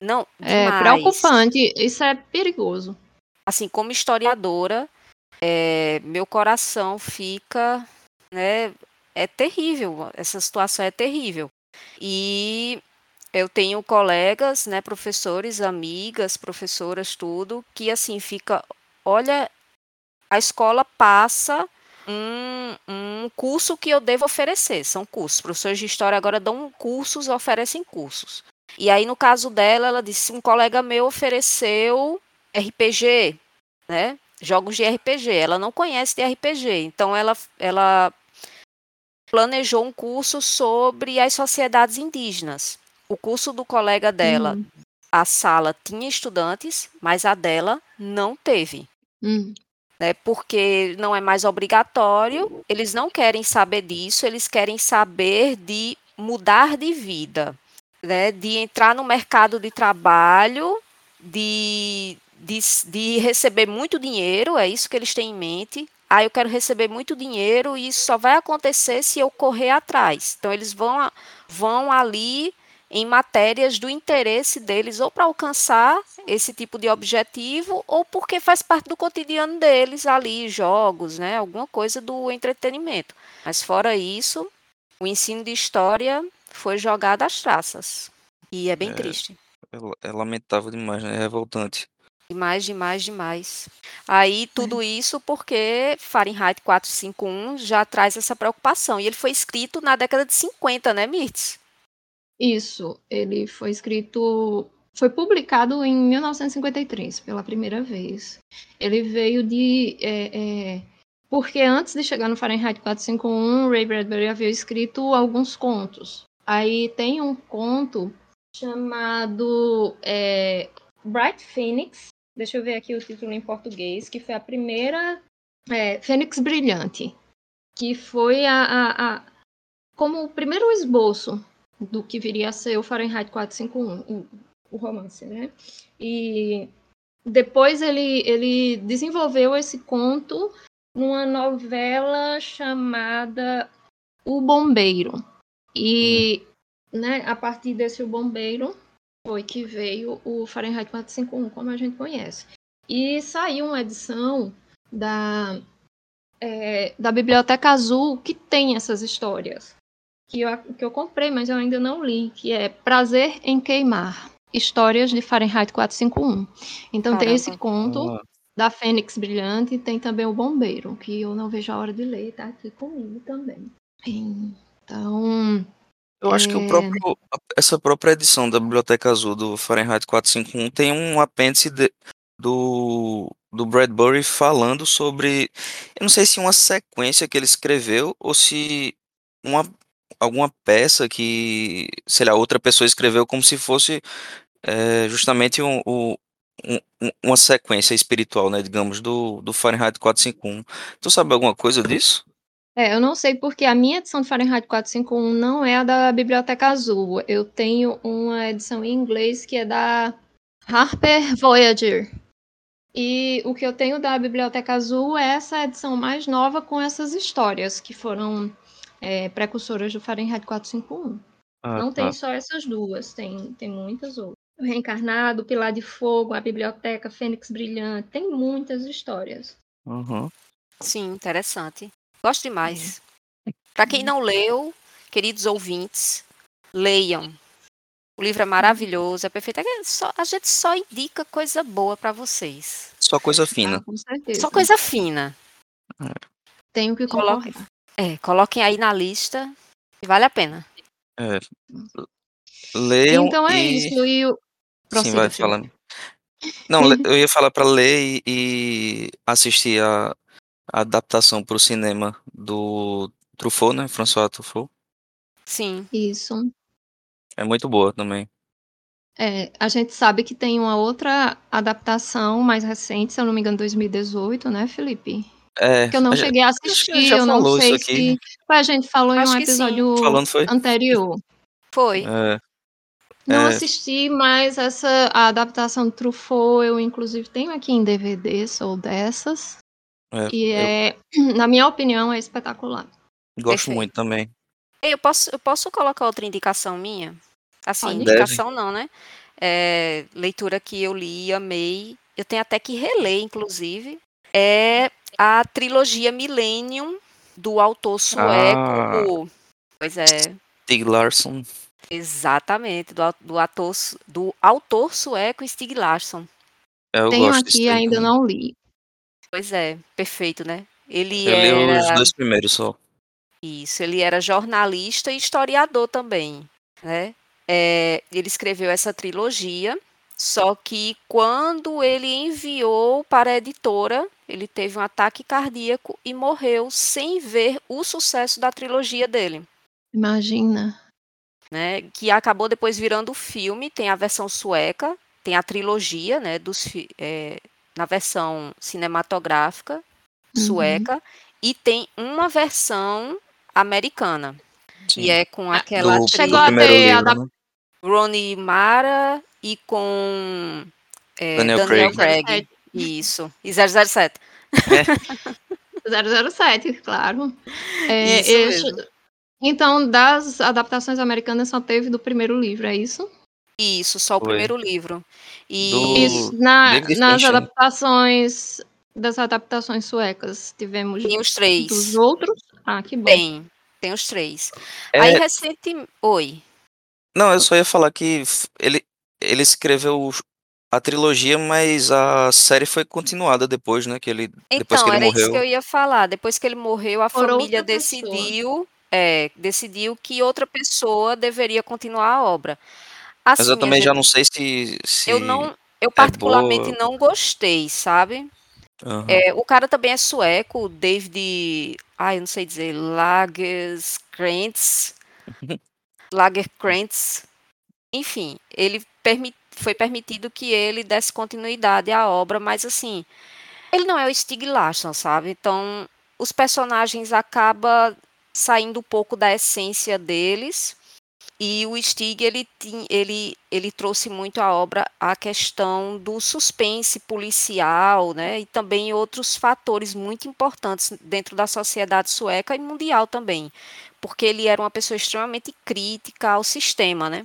Não, É demais. preocupante, isso é perigoso. assim, como historiadora, é, meu coração fica, né, é terrível, essa situação é terrível. E eu tenho colegas, né, professores, amigas, professoras, tudo, que assim fica, olha, a escola passa um, um curso que eu devo oferecer, são cursos. Professores de história agora dão cursos, oferecem cursos. E aí, no caso dela, ela disse: um colega meu ofereceu RPG, né? Jogos de RPG. Ela não conhece de RPG, então ela, ela planejou um curso sobre as sociedades indígenas. O curso do colega dela, Hum, a sala tinha estudantes, mas a dela não teve. hum. Né, porque não é mais obrigatório, eles não querem saber disso, eles querem saber de mudar de vida, né, de entrar no mercado de trabalho, de, de, de receber muito dinheiro, é isso que eles têm em mente. Ah, eu quero receber muito dinheiro e isso só vai acontecer se eu correr atrás. Então, eles vão, vão ali em matérias do interesse deles, ou para alcançar esse tipo de objetivo, ou porque faz parte do cotidiano deles ali, jogos, né? Alguma coisa do entretenimento. Mas fora isso, o ensino de história foi jogado às traças. E é bem É. triste. É, é lamentável demais, né? É revoltante. Demais, demais, demais. Aí tudo isso porque Fahrenheit 451 já traz essa preocupação. E ele foi escrito na década de 50, né, Mirtz? Isso, ele foi escrito, foi publicado em 1953 pela primeira vez. Ele veio de, é, é, porque antes de chegar no Fahrenheit 451, Ray Bradbury havia escrito alguns contos. Aí tem um conto chamado é, Bright Phoenix. Deixa eu ver aqui o título em português, que foi a primeira é, Fênix Brilhante, que foi a, a, a como o primeiro esboço do que viria a ser o Fahrenheit 451, o, o romance, né? E depois ele, ele desenvolveu esse conto numa novela chamada O Bombeiro. E né, a partir desse O Bombeiro foi que veio o Fahrenheit 451, como a gente conhece. E saiu uma edição da, é, da Biblioteca Azul que tem essas histórias que eu, que eu comprei, mas eu ainda não li, que é Prazer em Queimar. Histórias de Fahrenheit 451. Então tem Caramba. esse conto da Fênix Brilhante e tem também o Bombeiro, que eu não vejo a hora de ler, tá aqui comigo também. Então, Eu acho que o É. próprio, essa própria edição da Biblioteca Azul do Fahrenheit 451 tem um apêndice de- do, do Bradbury falando sobre. Eu não sei se uma sequência que ele escreveu ou se uma, alguma peça que, sei lá, outra pessoa escreveu como se fosse é, justamente um, um- um- uma sequência espiritual, né, digamos, do, do Fahrenheit 451. Tu sabe alguma coisa disso? é, eu não sei porque a minha edição de Fahrenheit 451 não é a da Biblioteca Azul. Eu tenho uma edição em inglês que é da Harper Voyager. E o que eu tenho da Biblioteca Azul é essa edição mais nova com essas histórias que foram é, precursoras do Fahrenheit 451. Ah, Não tá. tem só essas duas, tem, tem muitas outras. O Reencarnado, o Pilar de Fogo, a Biblioteca, Fênix Brilhante, tem muitas histórias. Uhum. Sim, interessante. Gosto demais. Para quem não leu, queridos ouvintes, leiam. O livro é maravilhoso, é perfeito. É só- a gente só indica coisa boa para vocês. Só coisa Ah, fina. com certeza. Só coisa fina. Tenho que concordar. É, coloquem aí na lista e vale a pena. É. Leiam Então é e... isso. E o... Sim, vai Felipe. falando. Não, <laughs> eu ia falar para ler e, e assistir a, a adaptação para o cinema do Truffaut, né? François Truffaut. Sim. Isso. É muito boa também. É, a gente sabe que tem uma outra adaptação mais recente, se eu não me engano, 2018, né, Felipe? É, Que eu não cheguei a assistir, já eu não falou sei aqui. se. A gente falou em Acho um que sim. episódio Falando foi? anterior. Foi. É, Não É. assisti, mas essa a adaptação do Truffaut eu inclusive tenho aqui em DVD, sou dessas. é, E eu é, <clears throat> na minha opinião, é espetacular. gosto Perfeito. muito também. Eu posso, eu posso colocar outra indicação minha? Assim, Pode. indicação não, né? É, leitura que eu li, amei. Eu tenho até que reler, inclusive. É a trilogia Millennium do autor sueco. Pois é, Stig Larsson. exatamente, do, do, ator, do autor sueco Stig Larsson. Eu Tenho aqui, ainda não li. Pois é, perfeito, né? Ele Eu li os era dois primeiros só. Isso, ele era jornalista e historiador também, né? É, ele escreveu essa trilogia, só que quando ele enviou para a editora, ele teve um ataque cardíaco e morreu sem ver o sucesso da trilogia dele, Imagina. né? Que acabou depois virando filme, tem a versão sueca, tem a trilogia, né? Dos, é, na versão cinematográfica Uhum. sueca e tem uma versão americana. Sim. E é com aquela do, atriz Chegou do a ter livro, adap- né? Ronnie Mara e com é, Daniel Daniel, Craig. Craig. Isso. E 007. 007, claro. É, Isso mesmo. Então, das adaptações americanas só teve do primeiro livro, é isso? Isso, só o Foi. primeiro livro. E Do- Isso, na- nas adaptações das adaptações suecas, tivemos tem os três. dos outros? Ah, que bom. Tem, tem os três. É, Aí recente. Oi. Não, eu só ia falar que ele, ele escreveu a trilogia, mas a série foi continuada depois, né? Que ele, depois que Então, ele era isso morreu. que eu ia falar. Depois que ele morreu, a Por família decidiu, é, decidiu que outra pessoa deveria continuar a obra. Assim, Mas eu minha também já não sei se, se eu não, eu particularmente boa. não gostei, sabe? Aham. É, o cara também é sueco, o David, ai, eu não sei dizer, Lagerkrantz, Lagerkrantz. <laughs> Enfim, ele permi- foi permitido que ele desse continuidade à obra, mas assim, ele não é o Stieg Larsson, sabe? Então, os personagens acabam saindo um pouco da essência deles. E o Stig, ele, ele, ele trouxe muito à obra a questão do suspense policial, né? E também outros fatores muito importantes dentro da sociedade sueca e mundial também. Porque ele era uma pessoa extremamente crítica ao sistema, né?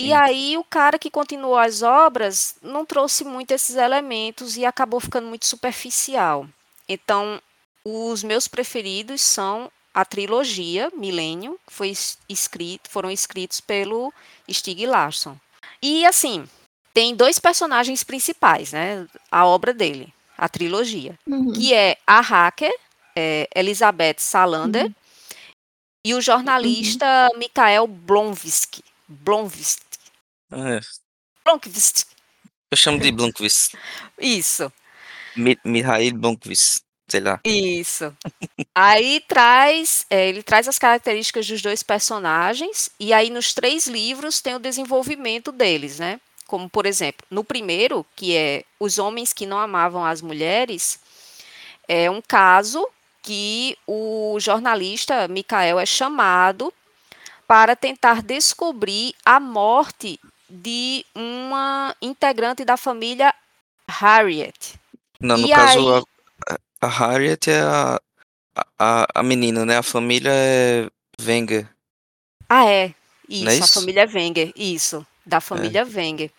E Sim. aí o cara que continuou as obras não trouxe muito esses elementos e acabou ficando muito superficial. Então, os meus preferidos são a trilogia Milênio, que foi es- escrito, foram escritos pelo Stieg Larsson. E assim, tem dois personagens principais, né? A obra dele, a trilogia, Uhum. que é a hacker é, Elizabeth Salander e o jornalista Mikael Blomvist. Blomvist. É, Blomqvist. eu chamo de Blomqvist. Isso, Mi- Mihail Blomqvist, sei lá. isso. Aí traz, é, ele traz as características dos dois personagens e aí nos três livros tem o desenvolvimento deles, né? Como por exemplo, no primeiro, que é Os Homens que Não Amavam as Mulheres, é um caso que o jornalista Mikael é chamado para tentar descobrir a morte de uma integrante da família Harriet. Não, no E caso, aí- a, a Harriet é a, a, a menina, né? A família é Wenger. Ah, é. Isso, é a isso? família Wenger. Isso, da família Wenger.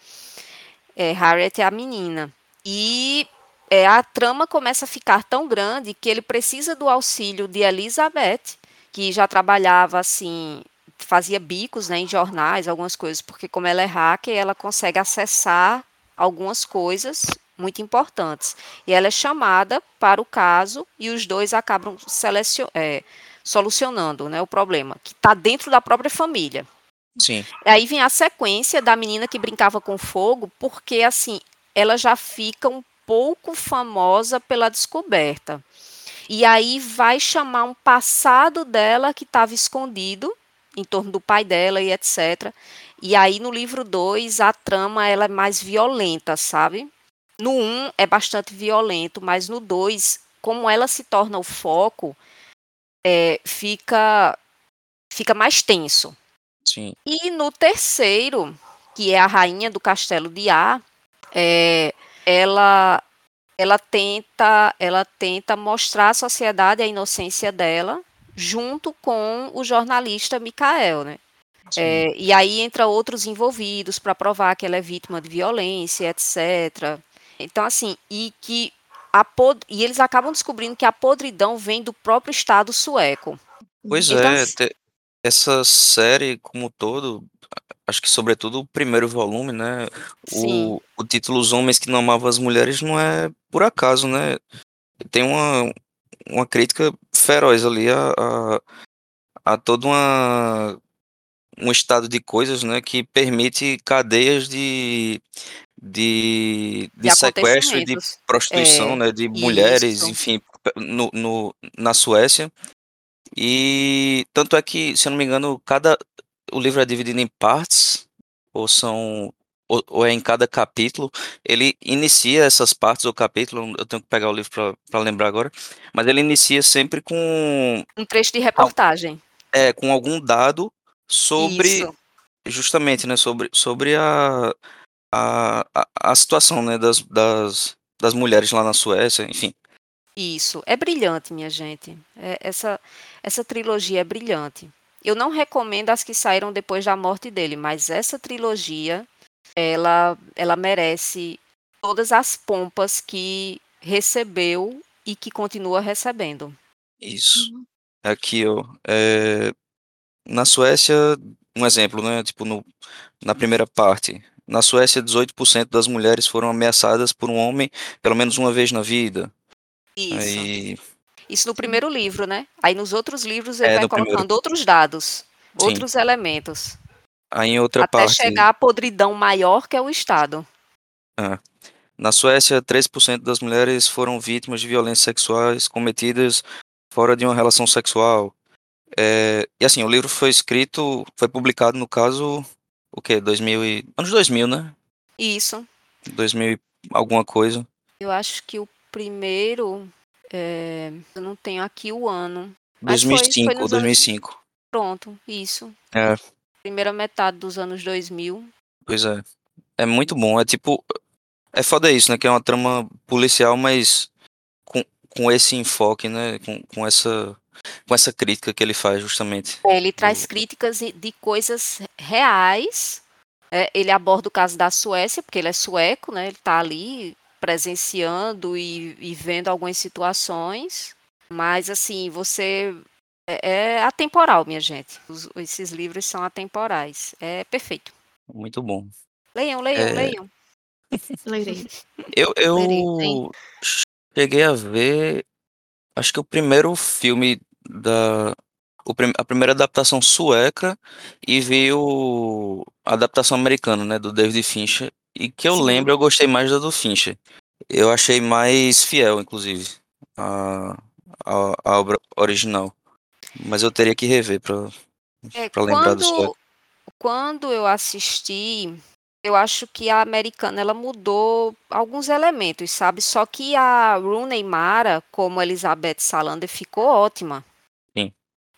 É, Harriet é a menina. E é, a trama começa a ficar tão grande que ele precisa do auxílio de Elizabeth, que já trabalhava assim, fazia bicos né, em jornais, algumas coisas, porque como ela é hacker, ela consegue acessar algumas coisas muito importantes. E ela é chamada para o caso e os dois acabam é, solucionando né, o problema, que está dentro da própria família. Sim. Aí vem a sequência da menina que brincava com fogo, porque assim, ela já fica um pouco famosa pela descoberta. E aí vai chamar um passado dela que estava escondido em torno do pai dela e etc. E aí no livro 2 a trama ela é mais violenta, sabe? No 1 um, é bastante violento, mas no 2, como ela se torna o foco, é, fica fica mais tenso. Sim. E no terceiro, que é a rainha do castelo de Ar, é, ela ela tenta ela tenta mostrar à sociedade a inocência dela junto com o jornalista Mikael, né? É, e aí entra outros envolvidos para provar que ela é vítima de violência, etc. Então assim, e que a pod... e eles acabam descobrindo que a podridão vem do próprio Estado sueco. Pois Então, é, assim- essa série como todo, acho que sobretudo o primeiro volume, né? O, o título Os Homens que Não Amavam as Mulheres não é por acaso, né? Tem uma, uma crítica feroz ali a, a, a todo uma, um estado de coisas, né? Que permite cadeias de, de, de, De sequestro e de prostituição, É, né? De mulheres, isso. enfim, no, no, na Suécia. E tanto é que, se eu não me engano, cada o livro é dividido em partes, ou são ou, ou é em cada capítulo. Ele inicia essas partes do capítulo, eu tenho que pegar o livro para lembrar agora, mas ele inicia sempre com Um trecho de reportagem. é com algum dado sobre Isso. justamente, né, sobre sobre a a, a, situação, né, das, das das mulheres lá na Suécia, enfim. Isso. É brilhante, minha gente. É- essa, essa trilogia é brilhante. Eu não recomendo as que saíram depois da morte dele, mas essa trilogia, ela, ela merece todas as pompas que recebeu e que continua recebendo. Isso. Aqui, ó. é, Na Suécia, um exemplo, né? Tipo, no... na primeira parte. Na Suécia, 18% das mulheres foram ameaçadas por um homem pelo menos uma vez na vida. Isso. Aí, Isso no primeiro livro, né? Aí nos outros livros ele É, vai no primeiro. colocando outros dados, Sim. outros elementos, aí em outra até parte. chegar à podridão maior que é o Estado. Na Suécia, 13% das mulheres foram vítimas de violências sexuais cometidas fora de uma relação sexual. É, e assim, o livro foi escrito, foi publicado no caso, o quê? 2000 e... Anos 2000, né? Isso. 2000 e alguma coisa. Eu acho que o primeiro, é, eu não tenho aqui o ano. Mas foi- foi 2005, nos anos- 2005. Pronto, isso. É, Primeira metade dos anos 2000. pois é. É muito bom, é tipo... É foda isso, né? Que é uma trama policial, mas com, com esse enfoque, né? Com, com essa... Com essa crítica que ele faz, justamente. Ele traz críticas de coisas reais. É, ele aborda o caso da Suécia, porque ele é sueco, né? Ele está ali presenciando e, e vendo algumas situações. Mas, assim, você. É, é atemporal, minha gente. Os- esses livros são atemporais. É perfeito. Muito bom. Leiam, leiam, É, leiam. Eu, eu Lerei, cheguei a ver, acho que o primeiro filme da, o prim- a primeira adaptação sueca e vi o, a adaptação americana, né, do David Fincher, e que eu Sim. lembro, eu gostei mais da do Fincher. Eu achei mais fiel, inclusive, a, a, a obra original. Mas eu teria que rever pra, É, pra lembrar do quando, sueco. quando eu assisti, eu acho que a americana ela mudou alguns elementos, sabe? Só que a Rooney Mara, como Elizabeth Salander, ficou ótima. Sim.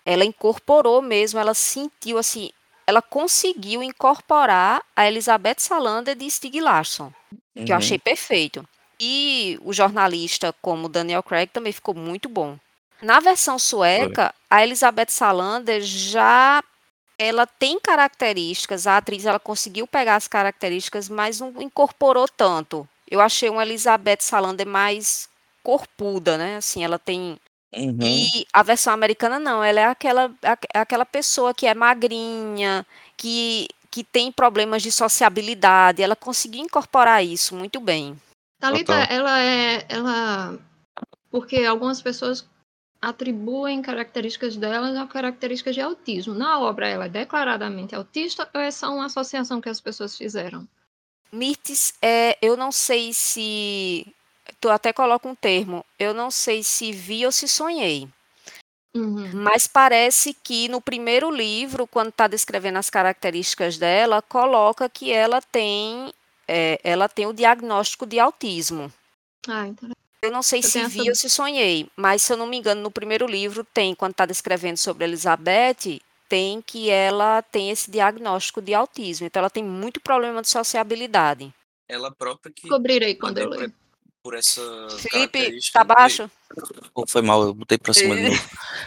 Ela incorporou mesmo, ela sentiu assim, ela conseguiu incorporar a Elizabeth Salander de Stieg Larsson, que eu Uhum. achei perfeito. E o jornalista, como Daniel Craig, também ficou muito bom. Na versão sueca, a Elizabeth Salander já ela tem características, a atriz ela conseguiu pegar as características, mas não incorporou tanto. Eu achei uma Elizabeth Salander mais corpuda, né? Assim, ela tem Uhum. e a versão americana não, ela é aquela, aque- aquela pessoa que é magrinha, que, que tem problemas de sociabilidade. Ela conseguiu incorporar isso muito bem. Thalita, Total. ela é. Ela. Porque algumas pessoas atribuem características delas a características de autismo. Na obra, ela é declaradamente autista ou é só uma associação que as pessoas fizeram? Mirtes, é, eu não sei se. Tu até coloca um termo. Eu não sei se vi ou se sonhei. Uhum. Mas parece que no primeiro livro, quando está descrevendo as características dela, coloca que ela tem, é, ela tem o diagnóstico de autismo. Ah, então. Eu não sei Eu se vi essa- ou se sonhei, mas se eu não me engano, no primeiro livro tem, quando está descrevendo sobre Elizabeth, tem que ela tem esse diagnóstico de autismo. Então ela tem muito problema de sociabilidade. Ela própria que Descobrirei quando eu ler. por essa Felipe, tá baixo? Pô, foi mal, eu botei pra cima de novo.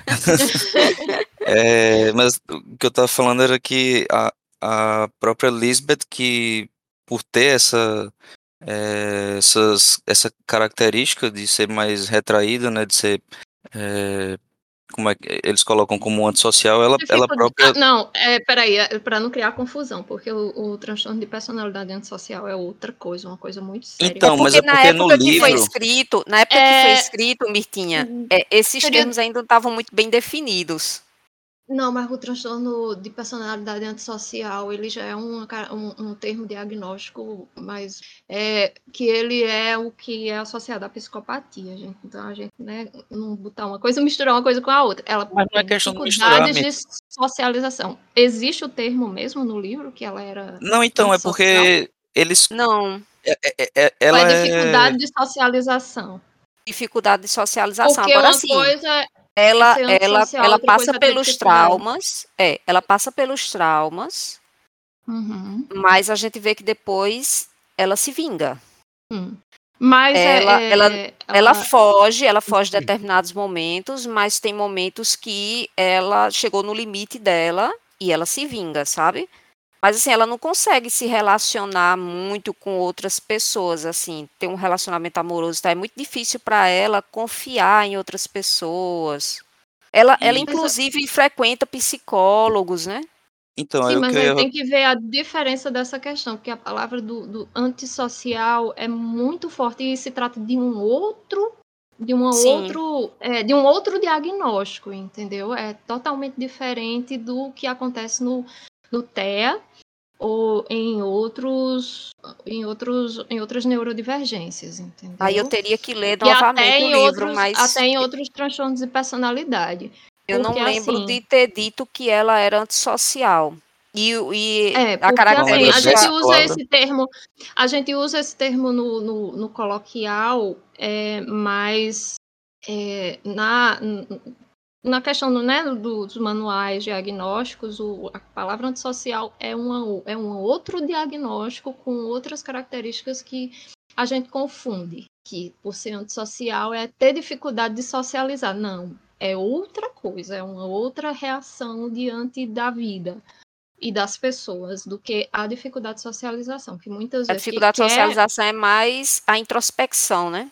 <laughs> É, mas o que eu tava falando era que a, a própria Lisbeth, que por ter essa, é, essas, essa característica de ser mais retraída, né, de ser, é, como é que eles colocam como antissocial, ela, ela própria... Ah, não, é, peraí, é, para não criar confusão, porque o, o transtorno de personalidade antissocial é outra coisa, uma coisa muito séria. Então, mas é na porque no época que foi livro... escrito, na época que foi É- escrito, Mirtinha, Hum, é, esses seria- termos ainda não estavam muito bem definidos. Não, mas o transtorno de personalidade antissocial, ele já é um, um, um termo diagnóstico, mas é, que ele é o que é associado à psicopatia, gente. Então a gente, né, não botar uma coisa, misturar uma coisa com a outra. Ela Mas não é questão de misturar, dificuldades de socialização. Existe o termo mesmo no livro que ela era. Não, então, é porque eles... Não, é- é- é- Ou ela é é... dificuldade de socialização? dificuldade de socialização. Porque Agora uma sim, coisa ela, ser ela, ela passa é pelos traumas, é, ela passa pelos traumas, Uhum. mas a gente vê que depois ela se vinga. Hum. Mas é- Ela, é- ela, é- ela foge, ela foge em determinados momentos, mas tem momentos que ela chegou no limite dela e ela se vinga, sabe? Mas assim, ela não consegue se relacionar muito com outras pessoas, assim, ter um relacionamento amoroso, tá? É muito difícil para ela confiar em outras pessoas. Ela, ela E- inclusive frequenta psicólogos, né? Então, Sim, mas eu aí ia- tem que ver a diferença dessa questão, porque a palavra do, do antissocial é muito forte e se trata de um outro, de um Sim. outro, é, de um outro diagnóstico, entendeu? É totalmente diferente do que acontece no, no TEA ou em outros, em outros, em outras neurodivergências, entendeu? Aí eu teria que ler novamente o livro, outros, mas até em outros transtornos de personalidade. eu não porque, lembro assim, de ter dito que ela era antissocial. E, e É, a porque assim, característica. a gente usa esse termo, a gente usa esse termo no, no, no coloquial, é, mas é, na, na questão do, né, do- dos manuais diagnósticos, o- a palavra antissocial é, uma, é um outro diagnóstico com outras características que a gente confunde. Que por ser antissocial é ter dificuldade de socializar. Não, é outra coisa, é uma outra reação diante da vida e das pessoas do que a dificuldade de socialização, que muitas A vezes que dificuldade de quer socialização é mais a introspecção, né?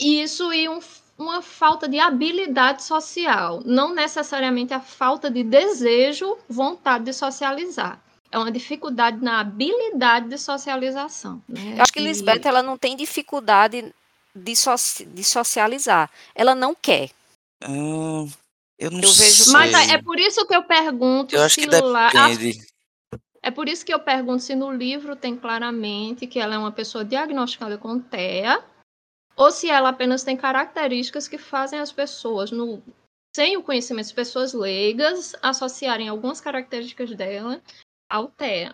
isso e um- uma falta de habilidade social, não necessariamente a falta de desejo, vontade de socializar. É uma dificuldade na habilidade de socialização. Né? Eu acho que E- Lisbeth ela não tem dificuldade de, soci- de socializar. Ela não quer. Ah, eu não Eu vejo- sei. Mas é é por isso que eu pergunto Eu acho se que lá. depende. É por isso que eu pergunto se no livro tem claramente que ela é uma pessoa diagnosticada com TEA ou se ela apenas tem características que fazem as pessoas, no, sem o conhecimento, as pessoas leigas, associarem algumas características dela ao TEA.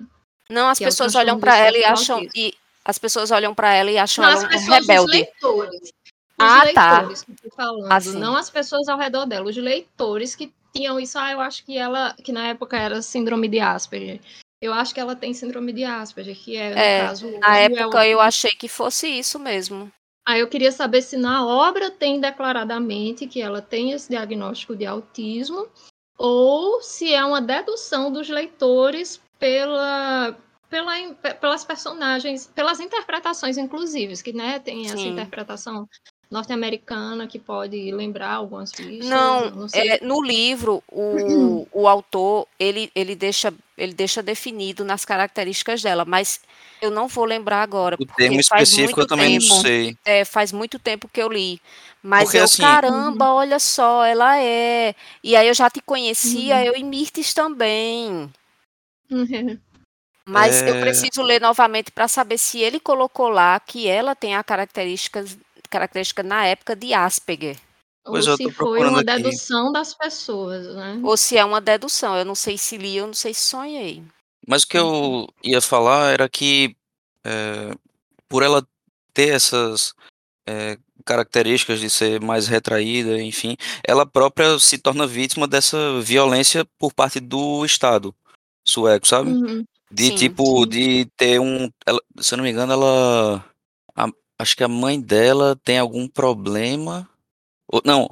Não, as Que é pessoas olham para ela e acham e as pessoas olham para ela e acham Não, ela as um pessoas, os rebelde. leitores. Os Ah, tá. leitores que eu tô falando, Ah, sim. não as pessoas ao redor dela, os leitores que tinham isso, ah, eu acho que ela, que na época era síndrome de Asperger. Eu acho que ela tem síndrome de Asperger, que é, no É, caso... Na o- época é eu achei que fosse isso mesmo. Aí eu queria saber se na obra tem declaradamente que ela tem esse diagnóstico de autismo ou se é uma dedução dos leitores pela, pela, pelas personagens, pelas interpretações, inclusive, que né, tem essa Sim. interpretação norte-americana que pode lembrar algumas pistas. Não, eu não sei. é, no livro o, <clears throat> o autor ele, ele deixa ele deixa definido nas características dela, mas eu não vou lembrar agora O porque termo faz específico muito eu também tempo. não sei. É, faz muito tempo que eu li. Mas Porque, eu, assim- caramba, olha só, ela é. E aí eu já te conhecia, Uhum. eu e Mirtes também. Uhum. <laughs> Mas eu É. preciso ler novamente para saber se ele colocou lá que ela tem a características, característica na época de Asperger. Pois ou se foi uma aqui. dedução das pessoas, né? Ou se é uma dedução. Eu não sei se li, eu não sei se sonhei. Mas o que eu ia falar era que é, por ela ter essas é, características de ser mais retraída, enfim, ela própria se torna vítima dessa violência por parte do Estado sueco, sabe? Uhum. De Sim, tipo, sim. de ter um. ela- se eu não me engano, ela. a- acho que a mãe dela tem algum problema. Ou, não,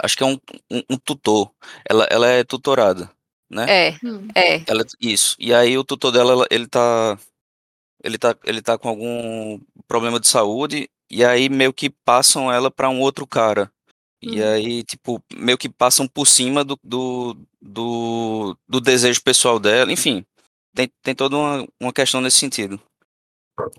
acho que é um, um, um tutor. Ela, ela é tutorada, né? É, Hum. é. Ela, isso. E aí o tutor dela, ela- ele tá. Ele tá, ele tá com algum problema de saúde. E aí meio que passam ela pra um outro cara. E Hum. aí, tipo, meio que passam por cima do, do, do, do desejo pessoal dela. Enfim, tem, tem toda uma, uma questão nesse sentido.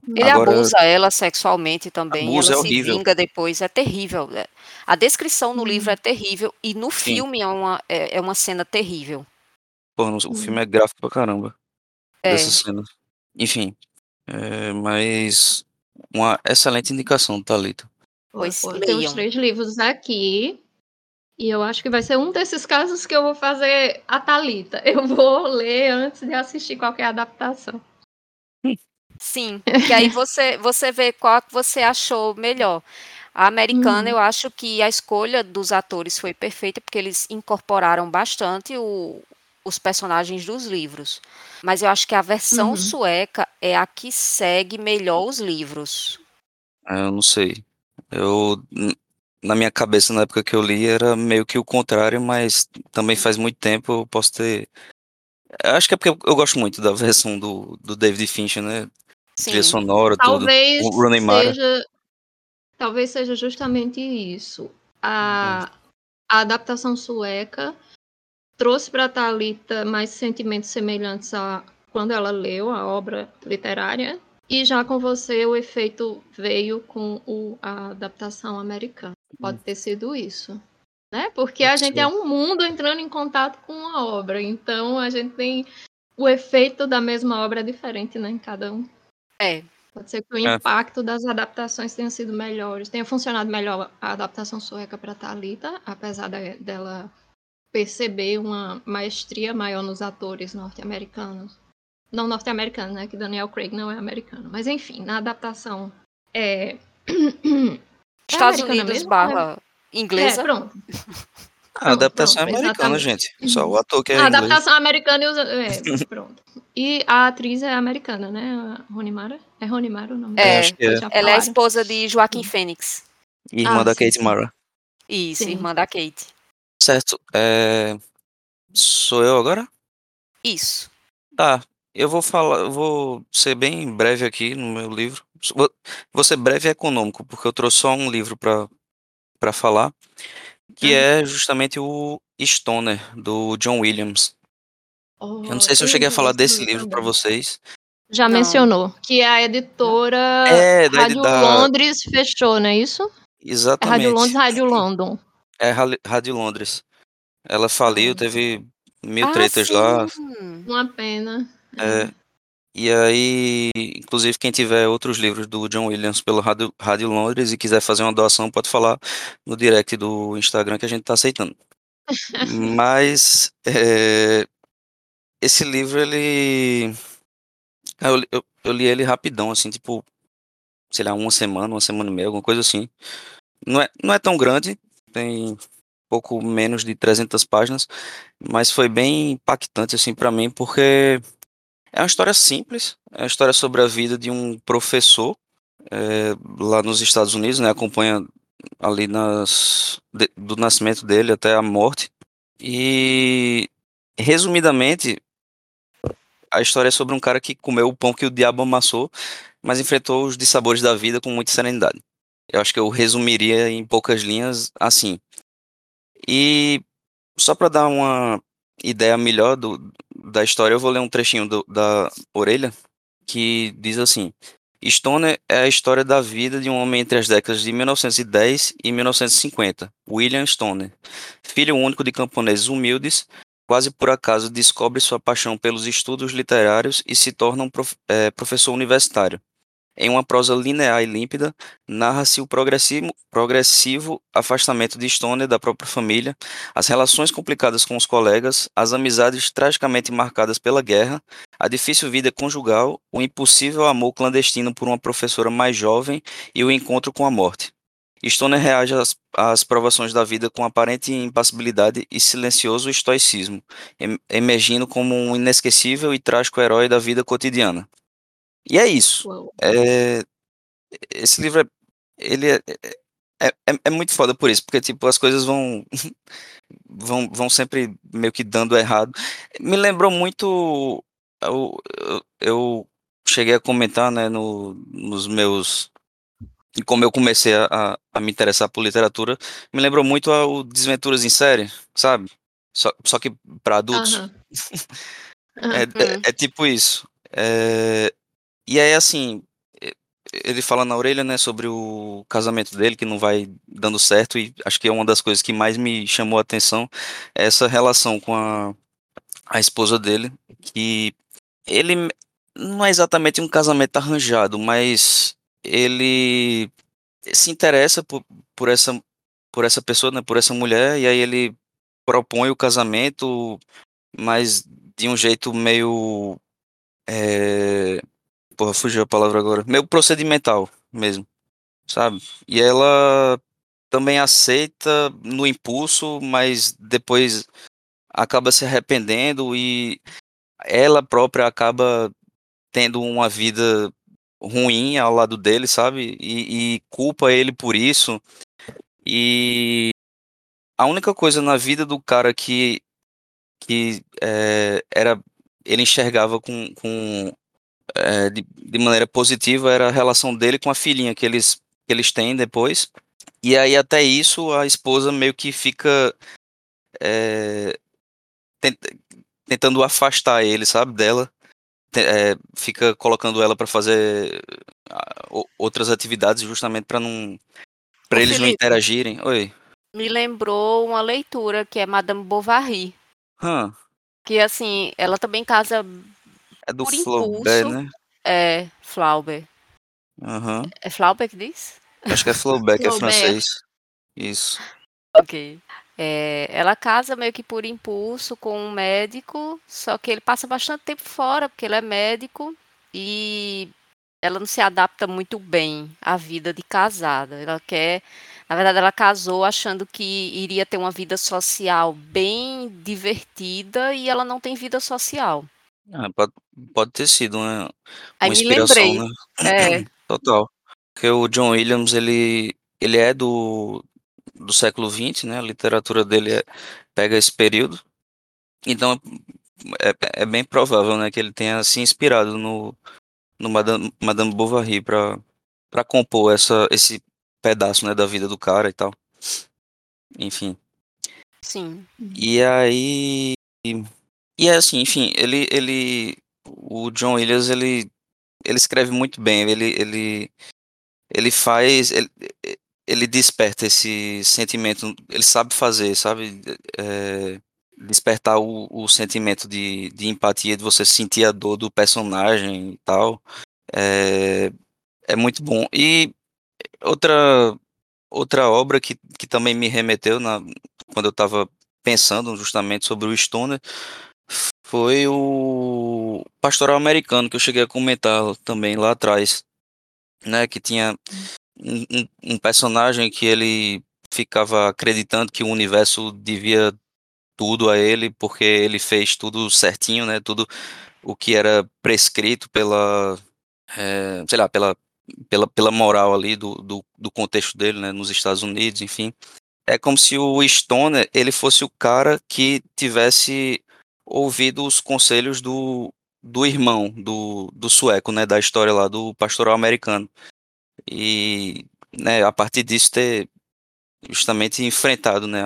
Ele Agora- abusa ela sexualmente também. Ela é se horrível. vinga depois. É terrível. É- A descrição no Hum. livro é terrível. E no Sim. filme é uma, é, é uma cena terrível. Pô, no- o filme é gráfico pra caramba. É. Dessas cenas. Enfim. é, mas uma excelente indicação, Thalita. Pois Pô, Tem os três livros aqui. E eu acho que vai ser um desses casos que eu vou fazer a Thalita. <laughs> Eu vou ler antes de assistir qualquer adaptação. Sim, que aí <laughs> você, você vê qual que você achou melhor. A americana, Uhum. eu acho que a escolha dos atores foi perfeita, porque eles incorporaram bastante o- os personagens dos livros. Mas eu acho que a versão Uhum. sueca é a que segue melhor os livros. É, Eu não sei. Eu, na minha cabeça, na época que eu li, era meio que o contrário, mas também faz muito tempo, eu posso ter. Eu acho que é porque eu, eu gosto muito da <laughs> versão do, do David Fincher, né? Trilha Sim. sonora, tudo. Talvez O Mara. seja, talvez seja justamente isso. A, a adaptação sueca trouxe para Talita mais sentimentos semelhantes a quando ela leu a obra literária, e já com você o efeito veio com o, a adaptação americana. Pode ter sido isso. Né? Porque a gente é um mundo entrando em contato com a obra, então a gente tem o efeito da mesma obra é diferente né, em cada um. É. Pode ser que o É. impacto das adaptações tenha sido melhores. Tenha funcionado melhor a adaptação sueca para Talita, apesar de- dela perceber uma maestria maior nos atores norte-americanos. Não norte-americanos, né? Que Daniel Craig não é americano. Mas enfim, na adaptação é. <clears throat> Estados americana Unidos mesmo? barra É, inglesa. pronto. <laughs> A adaptação pronto, é americana, exatamente. gente. Só o ator que é a inglês. adaptação americana e os. É, <laughs> pronto. E a atriz é americana, né? A Rony Mara? É Rony Mara o nome É, dela? acho que é. Ela é a esposa de Joaquim Fênix. Irmã Ah, da sim, Kate. Mara. Isso, Sim. irmã da Kate. Certo. É... Sou eu agora? Isso. Tá. Eu vou falar, eu vou ser bem breve aqui no meu livro. Vou vou ser breve e econômico, porque eu trouxe só um livro para para falar, que é justamente o Stoner, do John Williams. Eu não sei se eu Oh, cheguei a falar desse esse livro para vocês. Já Não. mencionou. Que a editora É, da, Rádio da Londres fechou, não é isso? É Rádio Londres, exatamente. Rádio London. É Rádio Londres. Ela faliu, Ah. teve mil Ah, tretas sim. lá. Uma pena. É, e aí, inclusive, quem tiver outros livros do John Williams pelo Rádio, Rádio Londres e quiser fazer uma doação, pode falar no direct do Instagram que a gente tá aceitando. <laughs> Mas é, esse livro, ele. Eu, li- eu, eu li ele rapidão, assim, tipo, sei lá, uma semana, uma semana e meia, alguma coisa assim. Não é, não é tão grande, tem pouco menos de 300 páginas, mas foi bem impactante, assim, para mim, porque é uma história simples, é uma história sobre a vida de um professor é, lá nos Estados Unidos, né? Acompanha ali nas, de- do nascimento dele até a morte. E, resumidamente, a história é sobre um cara que comeu o pão que o diabo amassou, mas enfrentou os dissabores da vida com muita serenidade. Eu acho que eu resumiria em poucas linhas assim. E só para dar uma ideia melhor do, da história, eu vou ler um trechinho do- da orelha que diz assim: Stoner é a história da vida de um homem entre as décadas de 1910 e 1950, William Stoner. Filho único de camponeses humildes, quase por acaso descobre sua paixão pelos estudos literários e se torna um prof- eh, professor universitário. Em uma prosa linear e límpida, narra-se o progressivo, progressivo afastamento de Stoner da própria família, as relações complicadas com os colegas, as amizades tragicamente marcadas pela guerra, a difícil vida conjugal, o impossível amor clandestino por uma professora mais jovem e o encontro com a morte. Stoner reage às, às provações da vida com aparente impassibilidade e silencioso estoicismo, em- emergindo como um inesquecível e trágico herói da vida cotidiana. E é isso. É, esse livro é, ele é, é, é, é muito foda por isso, porque tipo as coisas vão <laughs> vão, vão sempre meio que dando errado. Me lembrou muito eu, eu, cheguei a comentar, né, no, nos meus como eu comecei a, a, me interessar por literatura, me lembrou muito ao Desventuras em Série, sabe? Só, só que para adultos. Aham. <laughs> É, Aham. é, é tipo isso. É, e aí, assim, ele fala na orelha, né, sobre o casamento dele, que não vai dando certo, e acho que é uma das coisas que mais me chamou a atenção, é essa relação com a, a esposa dele, que ele não é exatamente um casamento arranjado, mas ele se interessa por, por essa por essa pessoa, né, por essa mulher, e aí ele propõe o casamento, mas de um jeito meio é, porra, fugiu a palavra agora, meio procedimental mesmo, sabe? E ela também aceita no impulso, mas depois acaba se arrependendo e ela própria acaba tendo uma vida ruim ao lado dele, sabe? E, e culpa ele por isso. E a única coisa na vida do cara que, que é, era ele enxergava com, com é, de, de, maneira positiva era a relação dele com a filhinha que eles, que eles têm depois. E aí até isso a esposa meio que fica é, tentando afastar ele, sabe, dela. É, fica colocando ela para fazer outras atividades justamente para não para eles Felipe, não interagirem. Oi. Me lembrou uma leitura que é Madame Bovary. Hum. Que assim, ela também casa é do Flaubert, né? É, Flaubert. Uhum. É Flaubert que diz? Acho que é Flaubert, que é francês. Isso. Ok. É, ela casa meio que por impulso com um médico, só que ele passa bastante tempo fora, porque ele é médico e ela não se adapta muito bem à vida de casada. Ela quer, na verdade, ela casou achando que iria ter uma vida social bem divertida e ela não tem vida social. Ah, pode, pode ter sido uma, uma inspiração, né? É. <clears throat> Total. Porque o John Williams, ele, ele é do, do século XX, né? A literatura dele é, pega esse período. Então é, é bem provável, né, que ele tenha se inspirado no, no Madame, Madame Bovary para para compor essa esse pedaço, né, da vida do cara e tal. Enfim. Sim. E aí e é assim, enfim, ele ele o John Williams, ele ele escreve muito bem, ele ele ele faz ele, ele desperta esse sentimento, ele sabe fazer, sabe? É, despertar o, o sentimento de, de empatia, de você sentir a dor do personagem e tal. É, é muito bom. E outra, outra obra que, que também me remeteu na, quando eu estava pensando justamente sobre o Stoner foi o Pastoral Americano, que eu cheguei a comentar também lá atrás, né, que tinha um, um, personagem que ele ficava acreditando que o universo devia tudo a ele porque ele fez tudo certinho, né? Tudo o que era prescrito pela, é, sei lá, pela, pela, pela moral ali do, do, do, contexto dele, né? Nos Estados Unidos, enfim. É como se o Stoner ele fosse o cara que tivesse ouvido os conselhos do, do irmão do, do sueco, né? Da história lá do pastoral americano e né, a partir disso ter justamente enfrentado né,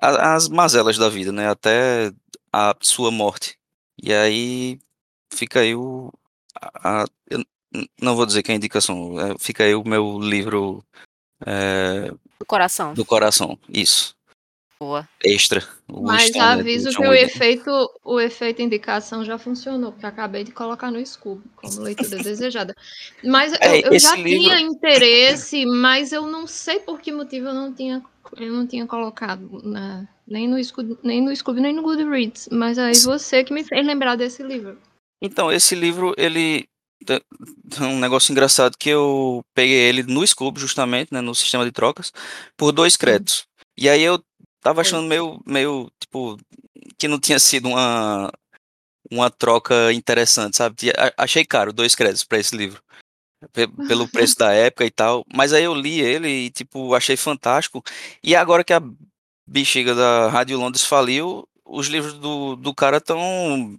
as mazelas da vida, né, até a sua morte. E aí fica aí o. A, a, eu não vou dizer que é a indicação, é, fica aí o meu livro. É, do coração. Do coração, isso. Boa. Extra. Mas já aviso que o efeito, o efeito indicação já funcionou, porque acabei de colocar no Scoob como leitura <laughs> desejada. Mas é, eu, eu já livro... tinha interesse, mas eu não sei por que motivo eu não tinha, eu não tinha colocado na, nem no Scoob, nem no Scoob, nem no Goodreads. Mas aí você que me fez lembrar desse livro. Então, esse livro, ele um negócio engraçado que eu peguei ele no Scoob, justamente, né, no sistema de trocas, por dois créditos. E aí eu Tava achando meio, meio, tipo, que não tinha sido uma, uma troca interessante, sabe? Achei caro dois créditos para esse livro. Pelo <laughs> preço da época e tal. Mas aí eu li ele e, tipo, achei fantástico. E agora que a bexiga da Rádio Londres faliu, os livros do, do cara estão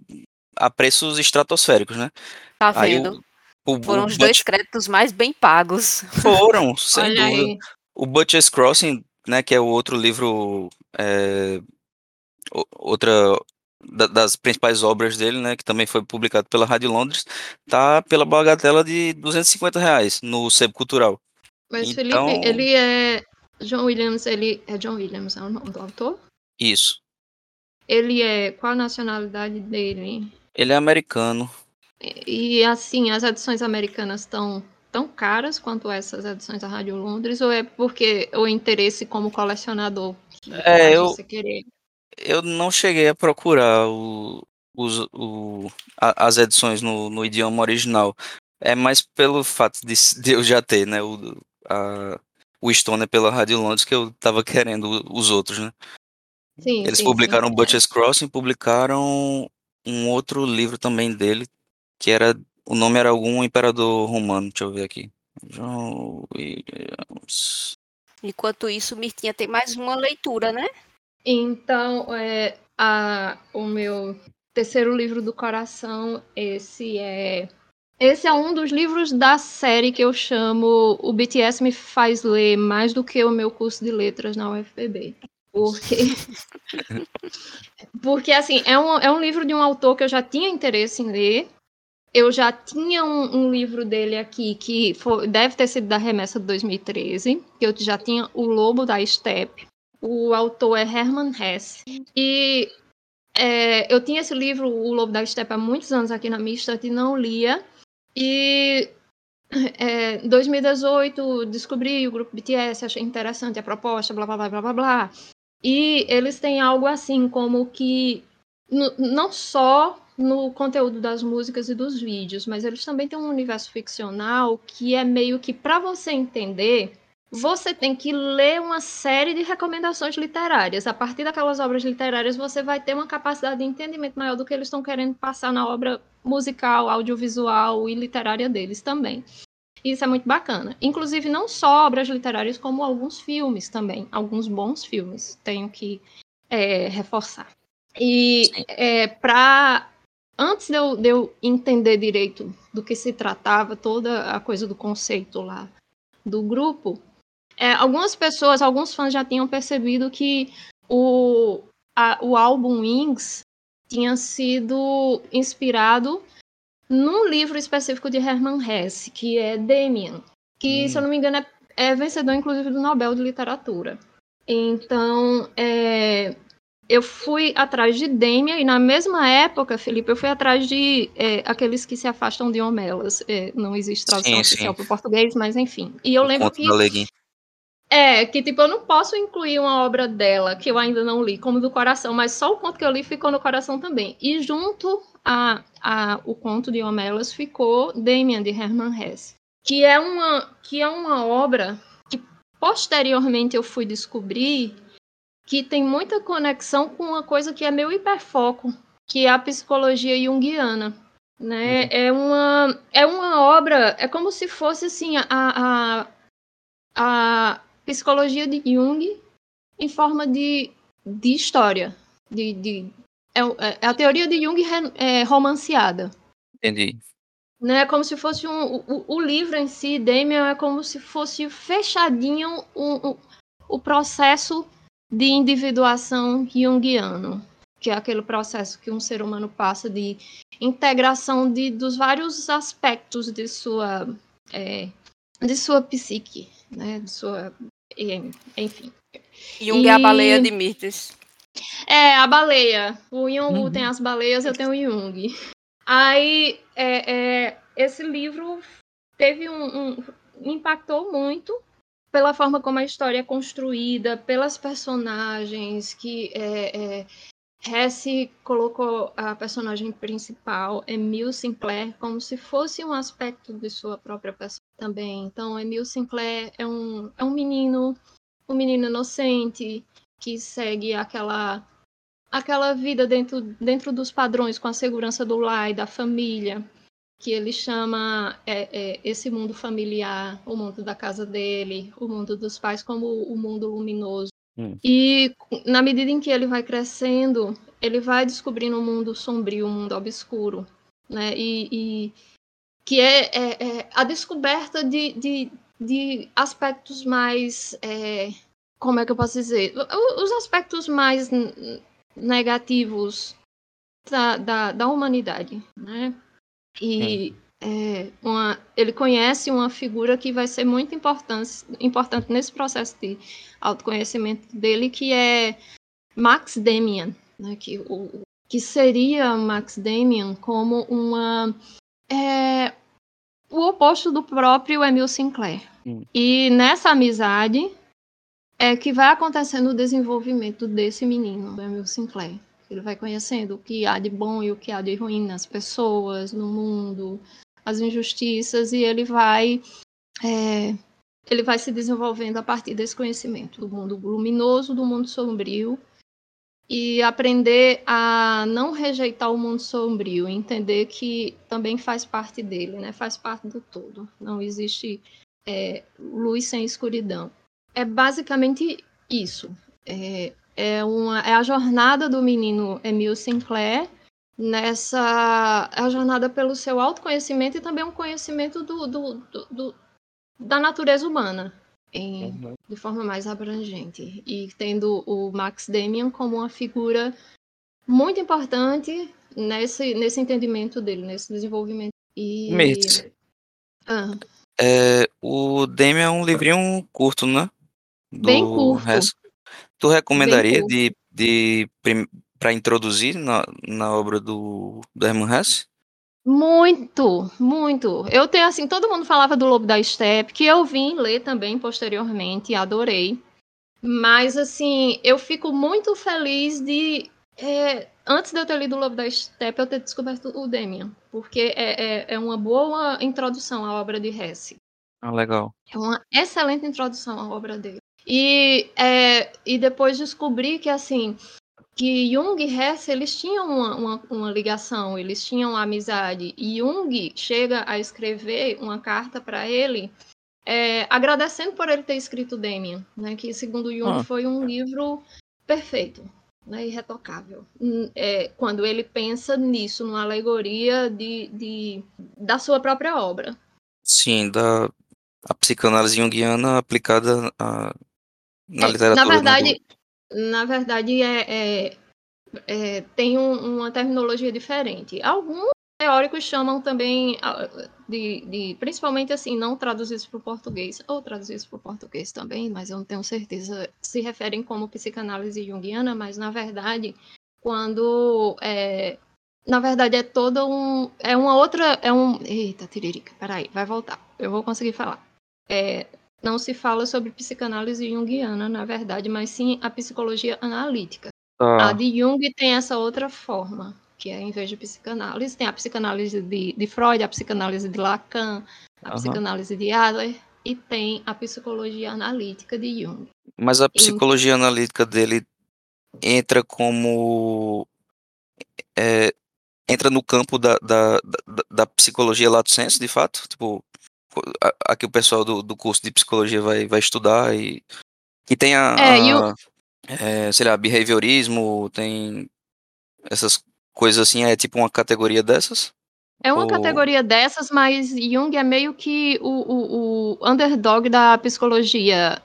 a preços estratosféricos, né? Tá vendo? o, o, Foram o os Butch... dois créditos mais bem pagos. Foram, sem Olha dúvida. Aí. O Butcher's Crossing né, que é o outro livro, é, outra das principais obras dele, né, que também foi publicado pela Rádio Londres, tá pela bagatela de 250 reais no Sebo Cultural. Mas então... Felipe, ele é John Williams, ele é John Williams, é o nome do autor? Isso. Ele é qual a nacionalidade dele? Ele é americano. E, e assim, as edições americanas estão tão caras quanto essas edições da Rádio Londres, ou é porque o interesse como colecionador? É, eu, eu não cheguei a procurar o, os, o, a, as edições no, no, idioma original. É mais pelo fato de, <laughs> de eu já ter, né, o, a, o Stoner pela Rádio Londres que eu tava querendo os outros, né? Sim, Eles sim, publicaram sim, Butcher's Crossing, publicaram um outro livro também dele, que era O nome era algum imperador romano, deixa eu ver aqui. John Williams. Enquanto isso, Mirtinha tem mais uma leitura, né? Então, é, a, o meu terceiro livro do coração, esse é. Esse é um dos livros da série que eu chamo O BTS me faz ler mais do que o meu curso de letras na UFPB. Porque. <laughs> Porque, assim, é um, é um livro de um autor que eu já tinha interesse em ler. Eu já tinha um, um livro dele aqui que foi, deve ter sido da remessa de 2013, que eu já tinha O Lobo da Steppe. O autor é Hermann Hesse. E é, eu tinha esse livro, O Lobo da Steppe, há muitos anos aqui na minha estante e não lia. E em é, 2018 descobri o grupo BTS, achei interessante a proposta, blá blá blá blá blá blá. E eles têm algo assim como que não só no conteúdo das músicas e dos vídeos, mas eles também têm um universo ficcional que é meio que para você entender, você tem que ler uma série de recomendações literárias. A partir daquelas obras literárias, você vai ter uma capacidade de entendimento maior do que eles estão querendo passar na obra musical, audiovisual e literária deles também. Isso é muito bacana. Inclusive, não só obras literárias, como alguns filmes também. Alguns bons filmes, tenho que é, reforçar. E é, para. Antes de eu, de eu entender direito do que se tratava, toda a coisa do conceito lá do grupo, é, algumas pessoas, alguns fãs já tinham percebido que o, a, o álbum Wings tinha sido inspirado num livro específico de Hermann Hesse, que é Damien, que, hum. se eu não me engano, é, é, vencedor, inclusive, do Nobel de Literatura. Então, é, eu fui atrás de Damien, e na mesma época, Felipe, eu fui atrás de é, aqueles que se afastam de Homelas. É, não existe tradução sim, oficial para o português, mas enfim. E eu o lembro que. É, que tipo, eu não posso incluir uma obra dela que eu ainda não li, como do coração, mas só o conto que eu li ficou no coração também. E junto a, a o conto de Homelas ficou Damien, de Hermann Hesse, que é uma, que é uma obra que posteriormente eu fui descobrir que tem muita conexão com uma coisa que é meu hiperfoco, que é a psicologia junguiana. Né? Uhum. É, uma, é uma obra, é como se fosse assim, a, a, a psicologia de Jung em forma de, de história. De, de, é, é a teoria de Jung é, romanceada. Entendi. Né, como se fosse um. O, o livro em si, Damien, é como se fosse fechadinho um, um, o processo de individuação junguiano, que é aquele processo que um ser humano passa de integração de, dos vários aspectos de sua, é, de sua psique, né, de sua enfim. Jung e... é a baleia de Mirtes. É, a baleia. O Jung uhum. tem as baleias, eu tenho o Jung. Aí, é, é, esse livro teve um, um, impactou muito pela forma como a história é construída, pelas personagens que é, é, Hesse colocou a personagem principal, Emil Sinclair, como se fosse um aspecto de sua própria pessoa também. Então, Emil Sinclair é um, é um menino, um menino inocente que segue aquela aquela vida dentro, dentro dos padrões, com a segurança do lar e da família, que ele chama é, é, esse mundo familiar, o mundo da casa dele, o mundo dos pais, como o mundo luminoso. Hum. E na medida em que ele vai crescendo, ele vai descobrindo um mundo sombrio, um mundo obscuro, né? E, e que é, é, é, a descoberta de, de, de aspectos mais, é, como é que eu posso dizer, os aspectos mais negativos da, da, da humanidade, né? E hum é, uma, ele conhece uma figura que vai ser muito importante, importante nesse processo de autoconhecimento dele, que é Max Damian, né, que, o, que seria Max Damian como uma é, o oposto do próprio Emil Sinclair. Hum. E nessa amizade é que vai acontecendo o desenvolvimento desse menino, do Emil Sinclair. Ele vai conhecendo o que há de bom e o que há de ruim nas pessoas, no mundo, as injustiças e ele vai é, ele vai se desenvolvendo a partir desse conhecimento do mundo luminoso, do mundo sombrio e aprender a não rejeitar o mundo sombrio, entender que também faz parte dele, né? Faz parte do todo. Não existe é, luz sem escuridão. É basicamente isso. É, é, uma, é a jornada do menino Emil Sinclair nessa é a jornada pelo seu autoconhecimento e também um conhecimento do, do, do, do da natureza humana, em, uhum. de forma mais abrangente. E tendo o Max Damian como uma figura muito importante nesse, nesse entendimento dele, nesse desenvolvimento. E... Ah. É, o Damian é um livrinho curto, né? Do Bem curto. Resto. Tu recomendaria de, de para introduzir na, na obra do, do Herman Hesse? Muito, muito. Eu tenho assim, todo mundo falava do Lobo da Steppe, que eu vim ler também posteriormente, adorei. Mas assim, eu fico muito feliz de é, antes de eu ter lido o Lobo da Steppe, eu ter descoberto o Demian, porque é, é, é, uma boa introdução à obra de Hesse. Ah, legal. É uma excelente introdução à obra dele. E, é, e depois descobri que, assim, que Jung e Hess eles tinham uma, uma, uma, ligação, eles tinham uma amizade. E Jung chega a escrever uma carta para ele, é, agradecendo por ele ter escrito Damien, né, que segundo Jung ah. foi um livro perfeito, né, irretocável. É, quando ele pensa nisso, numa alegoria de, de, da sua própria obra. Sim, da a psicanálise junguiana aplicada a, na é, literatura. Na verdade, na verdade, é, é, é tem um, uma terminologia diferente. Alguns teóricos chamam também de, de principalmente assim, não traduzidos para o português, ou traduzidos para o português também, mas eu não tenho certeza, se referem como psicanálise junguiana, mas na verdade, quando é, na verdade é toda um é uma outra é um eita tiririca peraí vai voltar eu vou conseguir falar é, não se fala sobre psicanálise junguiana, na verdade, mas sim a psicologia analítica. Ah. A de Jung tem essa outra forma, que é em vez de psicanálise, tem a psicanálise de, de Freud, a psicanálise de Lacan, a psicanálise de Adler e tem a psicologia analítica de Jung. Mas a psicologia analítica dele entra como é, entra no campo da, da, da, da psicologia lato senso, de fato? Tipo, aqui o pessoal do, do curso de psicologia vai, vai estudar e, e tem a, é, a é, sei lá, behaviorismo, tem essas coisas assim, é tipo uma categoria dessas? É uma Ou... categoria dessas, mas Jung é meio que o, o, o underdog da psicologia,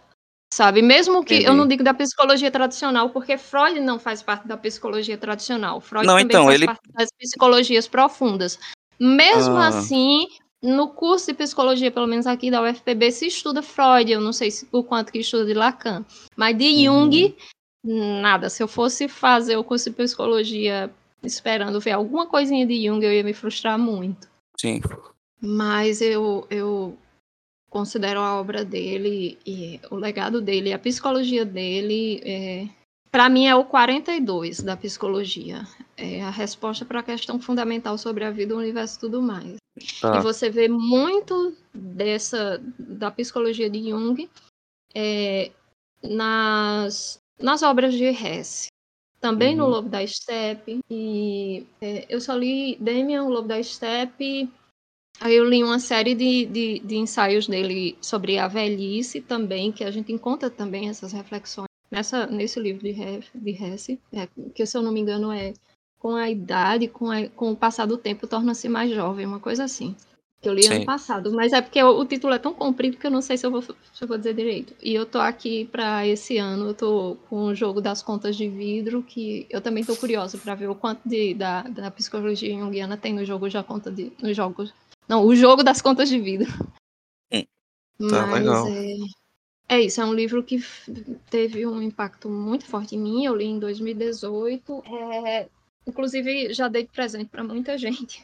sabe? Mesmo que Entendi. eu não digo da psicologia tradicional, porque Freud não faz parte da psicologia tradicional. Freud não, também então, faz ele... parte das psicologias profundas. Mesmo ah. assim, no curso de psicologia, pelo menos aqui da UFPB, se estuda Freud, eu não sei se, o quanto que estuda de Lacan, mas de Jung, uhum. nada. Se eu fosse fazer o curso de psicologia esperando ver alguma coisinha de Jung, eu ia me frustrar muito. Sim. Mas eu, eu considero a obra dele e o legado dele, a psicologia dele, é, para mim é o 42 da psicologia. É a resposta para a questão fundamental sobre a vida, o universo e tudo mais. Tá. E você vê muito dessa da psicologia de Jung é, nas, nas obras de Hesse. Também uhum. no Lobo da Steppe. E é, eu só li Demian, o Lobo da Steppe. Aí eu li uma série de, de, de, ensaios dele sobre a velhice também, que a gente encontra também essas reflexões nessa, nesse livro de, de Hesse é, que se eu não me engano é com a idade, com, a, com o passar do tempo, torna-se mais jovem, uma coisa assim. Que eu li Sim. ano passado, mas é porque o, o, título é tão comprido que eu não sei se eu vou, se eu vou dizer direito. E eu tô aqui para esse ano, eu tô com o jogo das contas de vidro, que eu também tô curiosa para ver o quanto de, da, da psicologia junguiana tem no jogo já conta de. Nos jogos. Não, o jogo das contas de vidro. Hum, <laughs> tá mas legal. É, é isso, é um livro que teve um impacto muito forte em mim. Eu li em 2018. É, Inclusive, já dei presente para muita gente.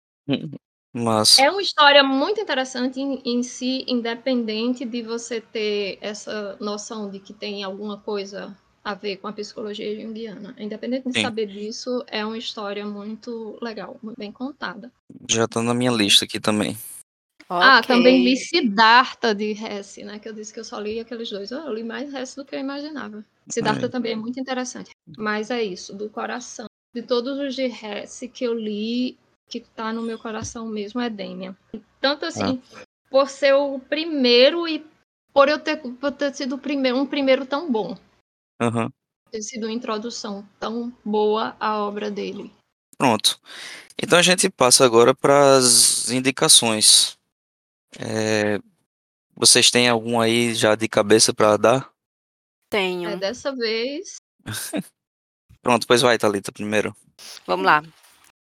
Mas... É uma história muito interessante em, em, si, independente de você ter essa noção de que tem alguma coisa a ver com a psicologia junguiana. Independente de Sim. saber disso, é uma história muito legal, muito bem contada. Já está na minha lista aqui também. Ah, também li. Siddhartha de Hesse, né? Que eu disse que eu só li aqueles dois. Eu li mais Hesse do que eu imaginava. Siddhartha É. também é muito interessante. Mas é isso, do coração. De todos os de Hesse que eu li, que tá no meu coração mesmo é Demian. Tanto assim, por ser o primeiro e por eu ter, por ter sido primeiro, um primeiro tão bom. Aham. Ter sido uma introdução tão boa à obra dele. Pronto. Então a gente passa agora para as indicações. É, vocês têm algum aí já de cabeça para dar? Tenho. É, dessa vez, <laughs> Pronto, pois vai, Thalita, primeiro. Vamos lá.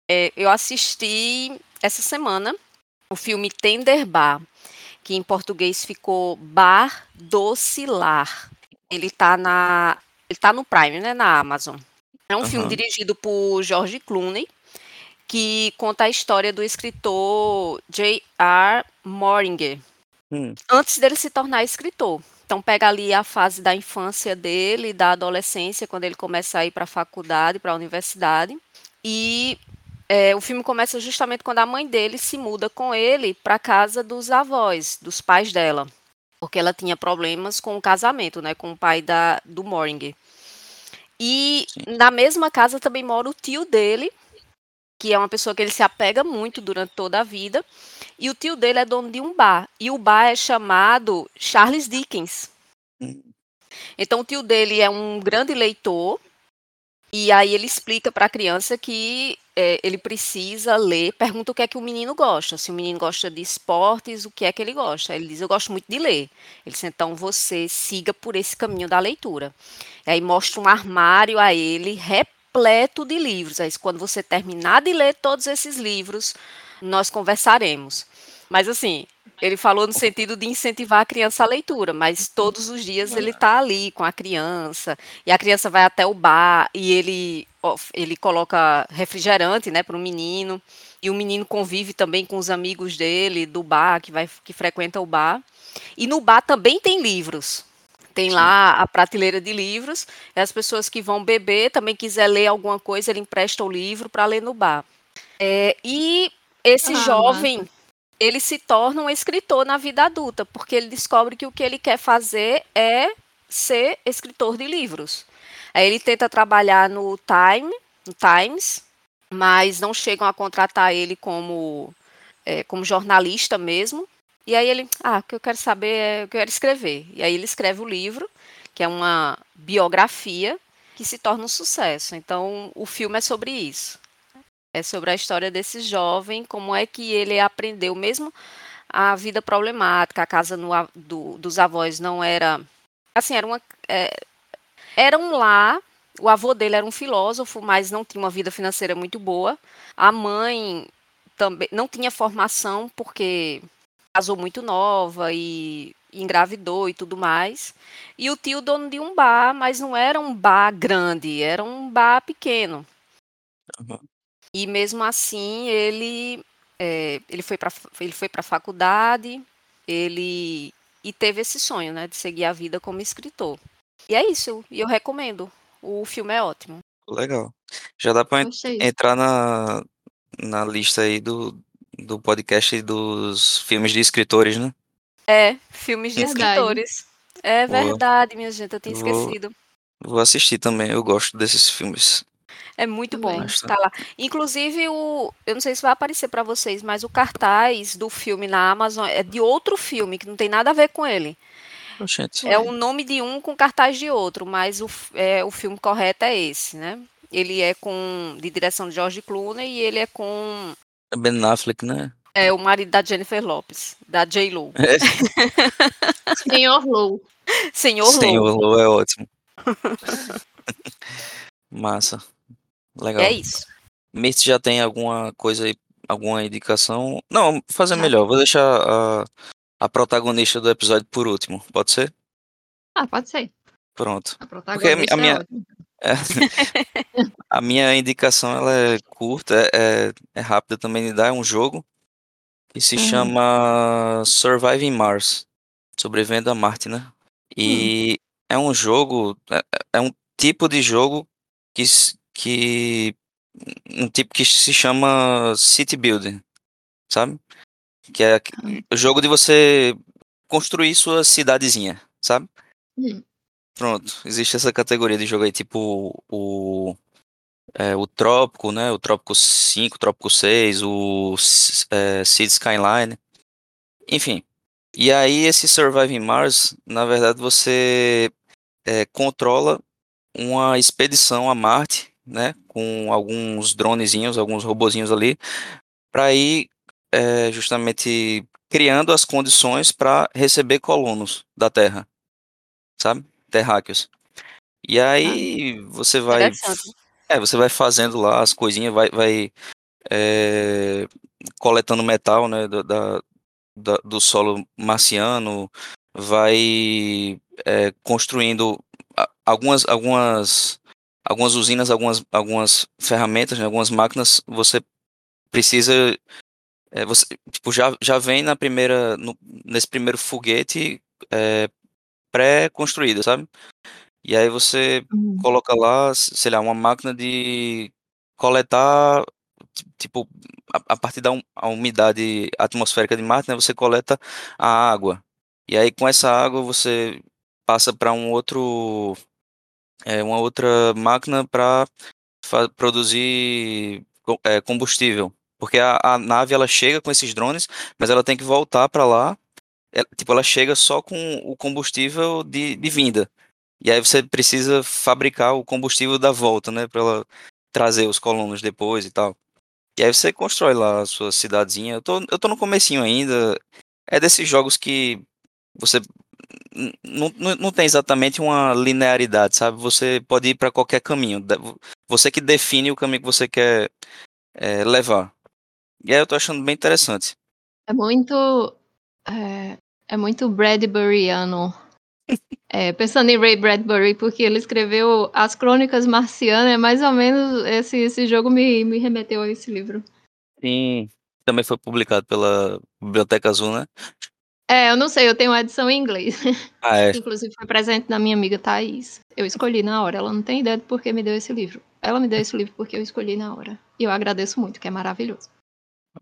É, eu assisti essa semana o filme Tender Bar, que em português ficou Bar Doce Lar. Ele tá na, ele tá no Prime, né, na Amazon. É um filme Aham. dirigido por George Clooney, que conta a história do escritor J.R. Moringer, Hum, antes dele se tornar escritor. Então pega ali a fase da infância dele, da adolescência, quando ele começa a ir para a faculdade, para a universidade. E é, o filme começa justamente quando a mãe dele se muda com ele para a casa dos avós, dos pais dela, porque ela tinha problemas com o casamento, né, com o pai da, do Moringer. E Sim. na mesma casa também mora o tio dele, que é uma pessoa que ele se apega muito durante toda a vida. E o tio dele é dono de um bar. E o bar é chamado Charles Dickens. Então o tio dele é um grande leitor. E aí ele explica para a criança que é, ele precisa ler, pergunta o que é que o menino gosta. Se o menino gosta de esportes, o que é que ele gosta? Ele diz, eu gosto muito de ler. Ele diz, então você siga por esse caminho da leitura. E aí mostra um armário a ele repleto de livros. Aí quando você terminar de ler todos esses livros, nós conversaremos. Mas assim, ele falou no sentido de incentivar a criança à leitura, mas todos os dias ele está ali com a criança, e a criança vai até o bar e ele, ele coloca refrigerante, né, para o menino, e o menino convive também com os amigos dele do bar, que, vai, que frequenta o bar. E no bar também tem livros. Tem lá a prateleira de livros, e as pessoas que vão beber, também quiser ler alguma coisa, ele empresta o livro para ler no bar. É, e esse Ah, jovem, ele se torna um escritor na vida adulta, porque ele descobre que o que ele quer fazer é ser escritor de livros. Aí ele tenta trabalhar no Time, no Times, mas não chegam a contratar ele como, é, como jornalista mesmo. E aí ele, ah, o que eu quero saber é, eu quero escrever. E aí ele escreve o livro, que é uma biografia que se torna um sucesso. Então o filme é sobre isso. É sobre a história desse jovem, como é que ele aprendeu mesmo a vida problemática, a casa no do- dos avós não era assim, era uma é, era um lar. O avô dele era um filósofo, mas não tinha uma vida financeira muito boa. A mãe também não tinha formação porque casou muito nova e engravidou e tudo mais. E o tio dono de um bar, mas não era um bar grande, era um bar pequeno. aham. E mesmo assim, ele, eh, ele foi para ele foi para a faculdade, ele e teve esse sonho, né, de seguir a vida como escritor. E é isso, e eu recomendo. O filme é ótimo. Legal. Já dá para entrar na, na lista aí do, do podcast dos filmes de escritores, né? É, filmes de Verdade. escritores. É Boa. verdade, minha gente, eu tinha Vou- esquecido. Vou assistir também, eu gosto desses filmes. É muito bom, Também. Bastante. tá lá. Inclusive, o, eu não sei se vai aparecer para vocês, mas o cartaz do filme na Amazon é de outro filme, que não tem nada a ver com ele. Gente, É o nome de um com cartaz de outro, mas o, é, o filme correto é esse, né? Ele é com de direção de George Clooney e ele é com Ben Affleck, né? é, o marido da Jennifer Lopez, da J. Lo. <laughs> Senhor Low. Senhor Senhor Lo. Lo é ótimo. <laughs> Massa. Legal. É isso. Mirth já tem alguma coisa aí, alguma indicação? Não, vou fazer melhor. Vou deixar a, a protagonista do episódio por último. Pode ser? Ah, pode ser. Pronto. A Porque a a minha- é a minha indicação ela é curta, é, é- rápida também de dar. É um jogo que se Uhum. chama Surviving Mars. Sobrevivendo a Marte, né? E é um jogo, é, é um tipo de jogo que, que um tipo que se chama City Building, sabe? Que é o jogo de você construir sua cidadezinha, sabe? Hum. Pronto, existe essa categoria de jogo aí, tipo o, é, o Trópico, né? O Trópico 5, Trópico 6, o é, Seed Skyline. Enfim. E aí, esse Surviving Mars, na verdade, você é, controla uma expedição a Marte, né? Com alguns dronezinhos, alguns robozinhos ali, para ir é, justamente criando as condições para receber colonos da Terra, sabe? Terráqueos. E aí ah, você vai, é, você vai fazendo lá as coisinhas, vai, vai é, coletando metal, né, da, da, do solo marciano, vai é, construindo algumas, algumas, algumas usinas, algumas, algumas ferramentas, né, algumas máquinas. Você precisa é, você tipo, já, já vem na primeira no, nesse primeiro foguete pré-construída, sabe? E aí você uhum. coloca lá, sei lá, uma máquina de coletar, tipo, a, a partir da um, a umidade atmosférica de Marte, né, você coleta a água. E aí com essa água você passa para um outro, é, uma outra máquina para produzir é, combustível. Porque a, a, nave ela chega com esses drones, mas ela tem que voltar para lá. Ela, tipo, ela chega só com o combustível de, de vinda. E aí você precisa fabricar o combustível da volta, né? Para ela trazer os colonos depois e tal. E aí você constrói lá a sua cidadezinha. Eu tô, eu tô no comecinho ainda. É desses jogos que você não, não, não tem exatamente uma linearidade, sabe? Você pode ir para qualquer caminho. Você que define o caminho que você quer é, levar. E aí eu tô achando bem interessante. É muito. É, é muito Bradburyano é, pensando em Ray Bradbury, porque ele escreveu As Crônicas Marcianas, é mais ou menos esse, esse jogo me, me remeteu a esse livro. Sim, também foi publicado pela Biblioteca Azul, né? É, eu não sei, eu tenho uma edição em inglês. <laughs> Ah, é. Inclusive foi presente da minha amiga Thaís. Eu escolhi na hora, ela não tem ideia de por que me deu esse livro. Ela me deu esse livro porque eu escolhi na hora. E eu agradeço muito, que é maravilhoso.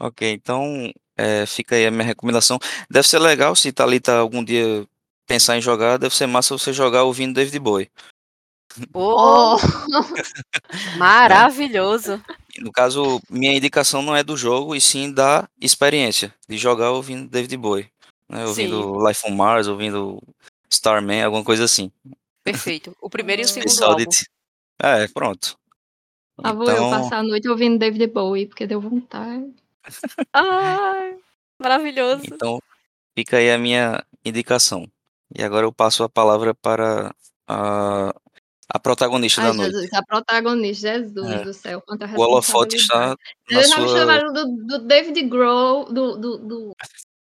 Ok, então é, fica aí a minha recomendação. Deve ser legal se Thalita algum dia pensar em jogar, deve ser massa você jogar ouvindo David Bowie. Oh! <laughs> Maravilhoso. No caso, minha indicação não é do jogo, e sim da experiência de jogar ouvindo David Bowie. Né? Ouvindo sim. Life on Mars, ouvindo Starman, alguma coisa assim. Perfeito. O primeiro e o <laughs> segundo álbum. É, pronto. Ah, vou então... eu passar a noite ouvindo David Bowie, porque deu vontade. Ai, maravilhoso. Então, fica aí a minha indicação. E agora eu passo a palavra para a, a protagonista Ai, da Jesus, noite. A protagonista, Jesus é. do céu, quanta O holofote está na Eu sua... me chamaram do, do David Grohl, do, do, do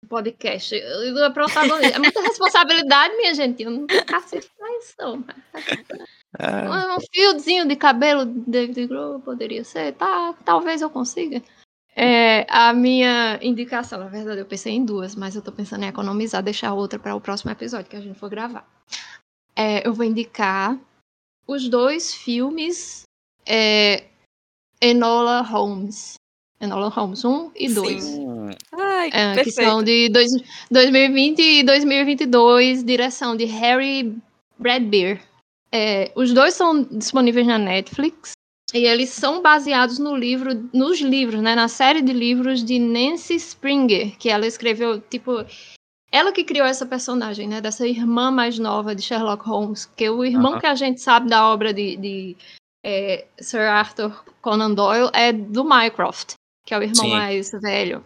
podcast, do protagonista. É muita responsabilidade, minha gente. Eu não pra isso, não. É. Um fiozinho de cabelo do David Grohl poderia ser, tá, talvez eu consiga. É, a minha indicação, na verdade, eu pensei em duas, mas eu tô pensando em economizar, deixar outra para o próximo episódio que a gente for gravar. É, eu vou indicar os dois filmes é, Enola Holmes. Enola Holmes 1 e 2. Ai, é, que são de dois, 2020 e 2022, direção de Harry Bradbeer. É, os dois são disponíveis na Netflix. E eles são baseados no livro, nos livros, né, na série de livros de Nancy Springer, que ela escreveu, tipo, ela que criou essa personagem, né, dessa irmã mais nova de Sherlock Holmes, que o irmão uh -huh. que a gente sabe da obra de, de é, Sir Arthur Conan Doyle é do Mycroft, que é o irmão Sim. mais velho.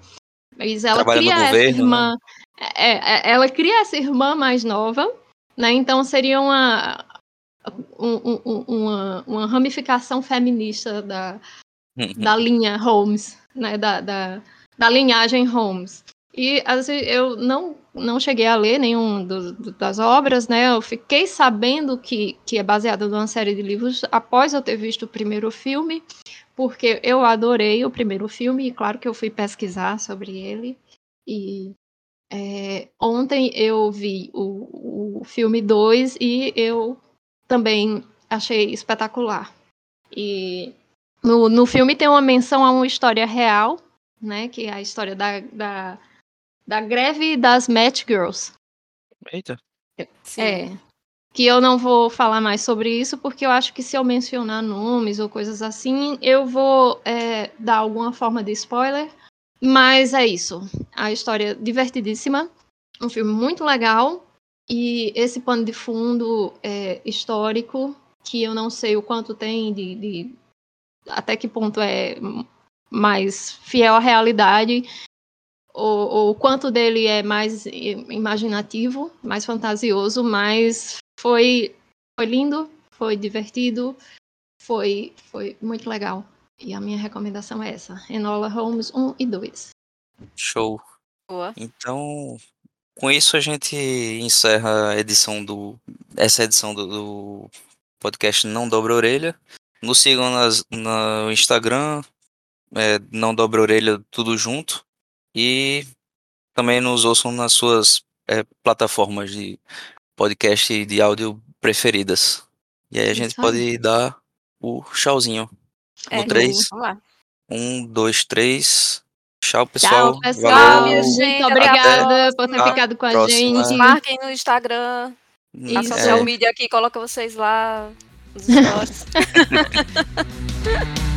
Mas ela Trabalha cria essa governo, irmã, né? é, é, ela cria essa irmã mais nova, né? Então seria uma um, um, uma, uma, ramificação feminista da, da linha Holmes, né, da, da, da linhagem Holmes. E assim, eu não, não cheguei a ler nenhum do, do, das obras, né? Eu fiquei sabendo que, que é baseada numa série de livros após eu ter visto o primeiro filme, porque eu adorei o primeiro filme, e claro que eu fui pesquisar sobre ele. E é, ontem eu vi o, o filme 2 e eu também achei espetacular. E no, no filme tem uma menção a uma história real, né? Que é a história da, da, da greve das Match Girls. Eita. Sim. É. Que eu não vou falar mais sobre isso, porque eu acho que se eu mencionar nomes ou coisas assim, eu vou é, dar alguma forma de spoiler. Mas é isso. A história divertidíssima. Um filme muito legal. E esse pano de fundo é, histórico, que eu não sei o quanto tem de, de. até que ponto é mais fiel à realidade, ou, o quanto dele é mais imaginativo, mais fantasioso, mas foi, foi lindo, foi divertido, foi, foi muito legal. E a minha recomendação é essa: Enola Holmes 1 e 2. Show. Boa. Então, com isso a gente encerra a edição do essa edição do, do podcast Não Dobra Orelha. Nos sigam nas, no Instagram, é, Não Dobra Orelha, tudo junto. E também nos ouçam nas suas é, plataformas de podcast e de áudio preferidas. E aí a gente Isso pode dar o tchauzinho. É, No três. Vamos lá. Um, dois, três. Tchau, pessoal. Tchau, pessoal. Valeu. gente, Muito até obrigada por ter ficado com a próxima. gente. Marquem no Instagram, a Isso. social É, media aqui, coloca vocês lá nos. <laughs>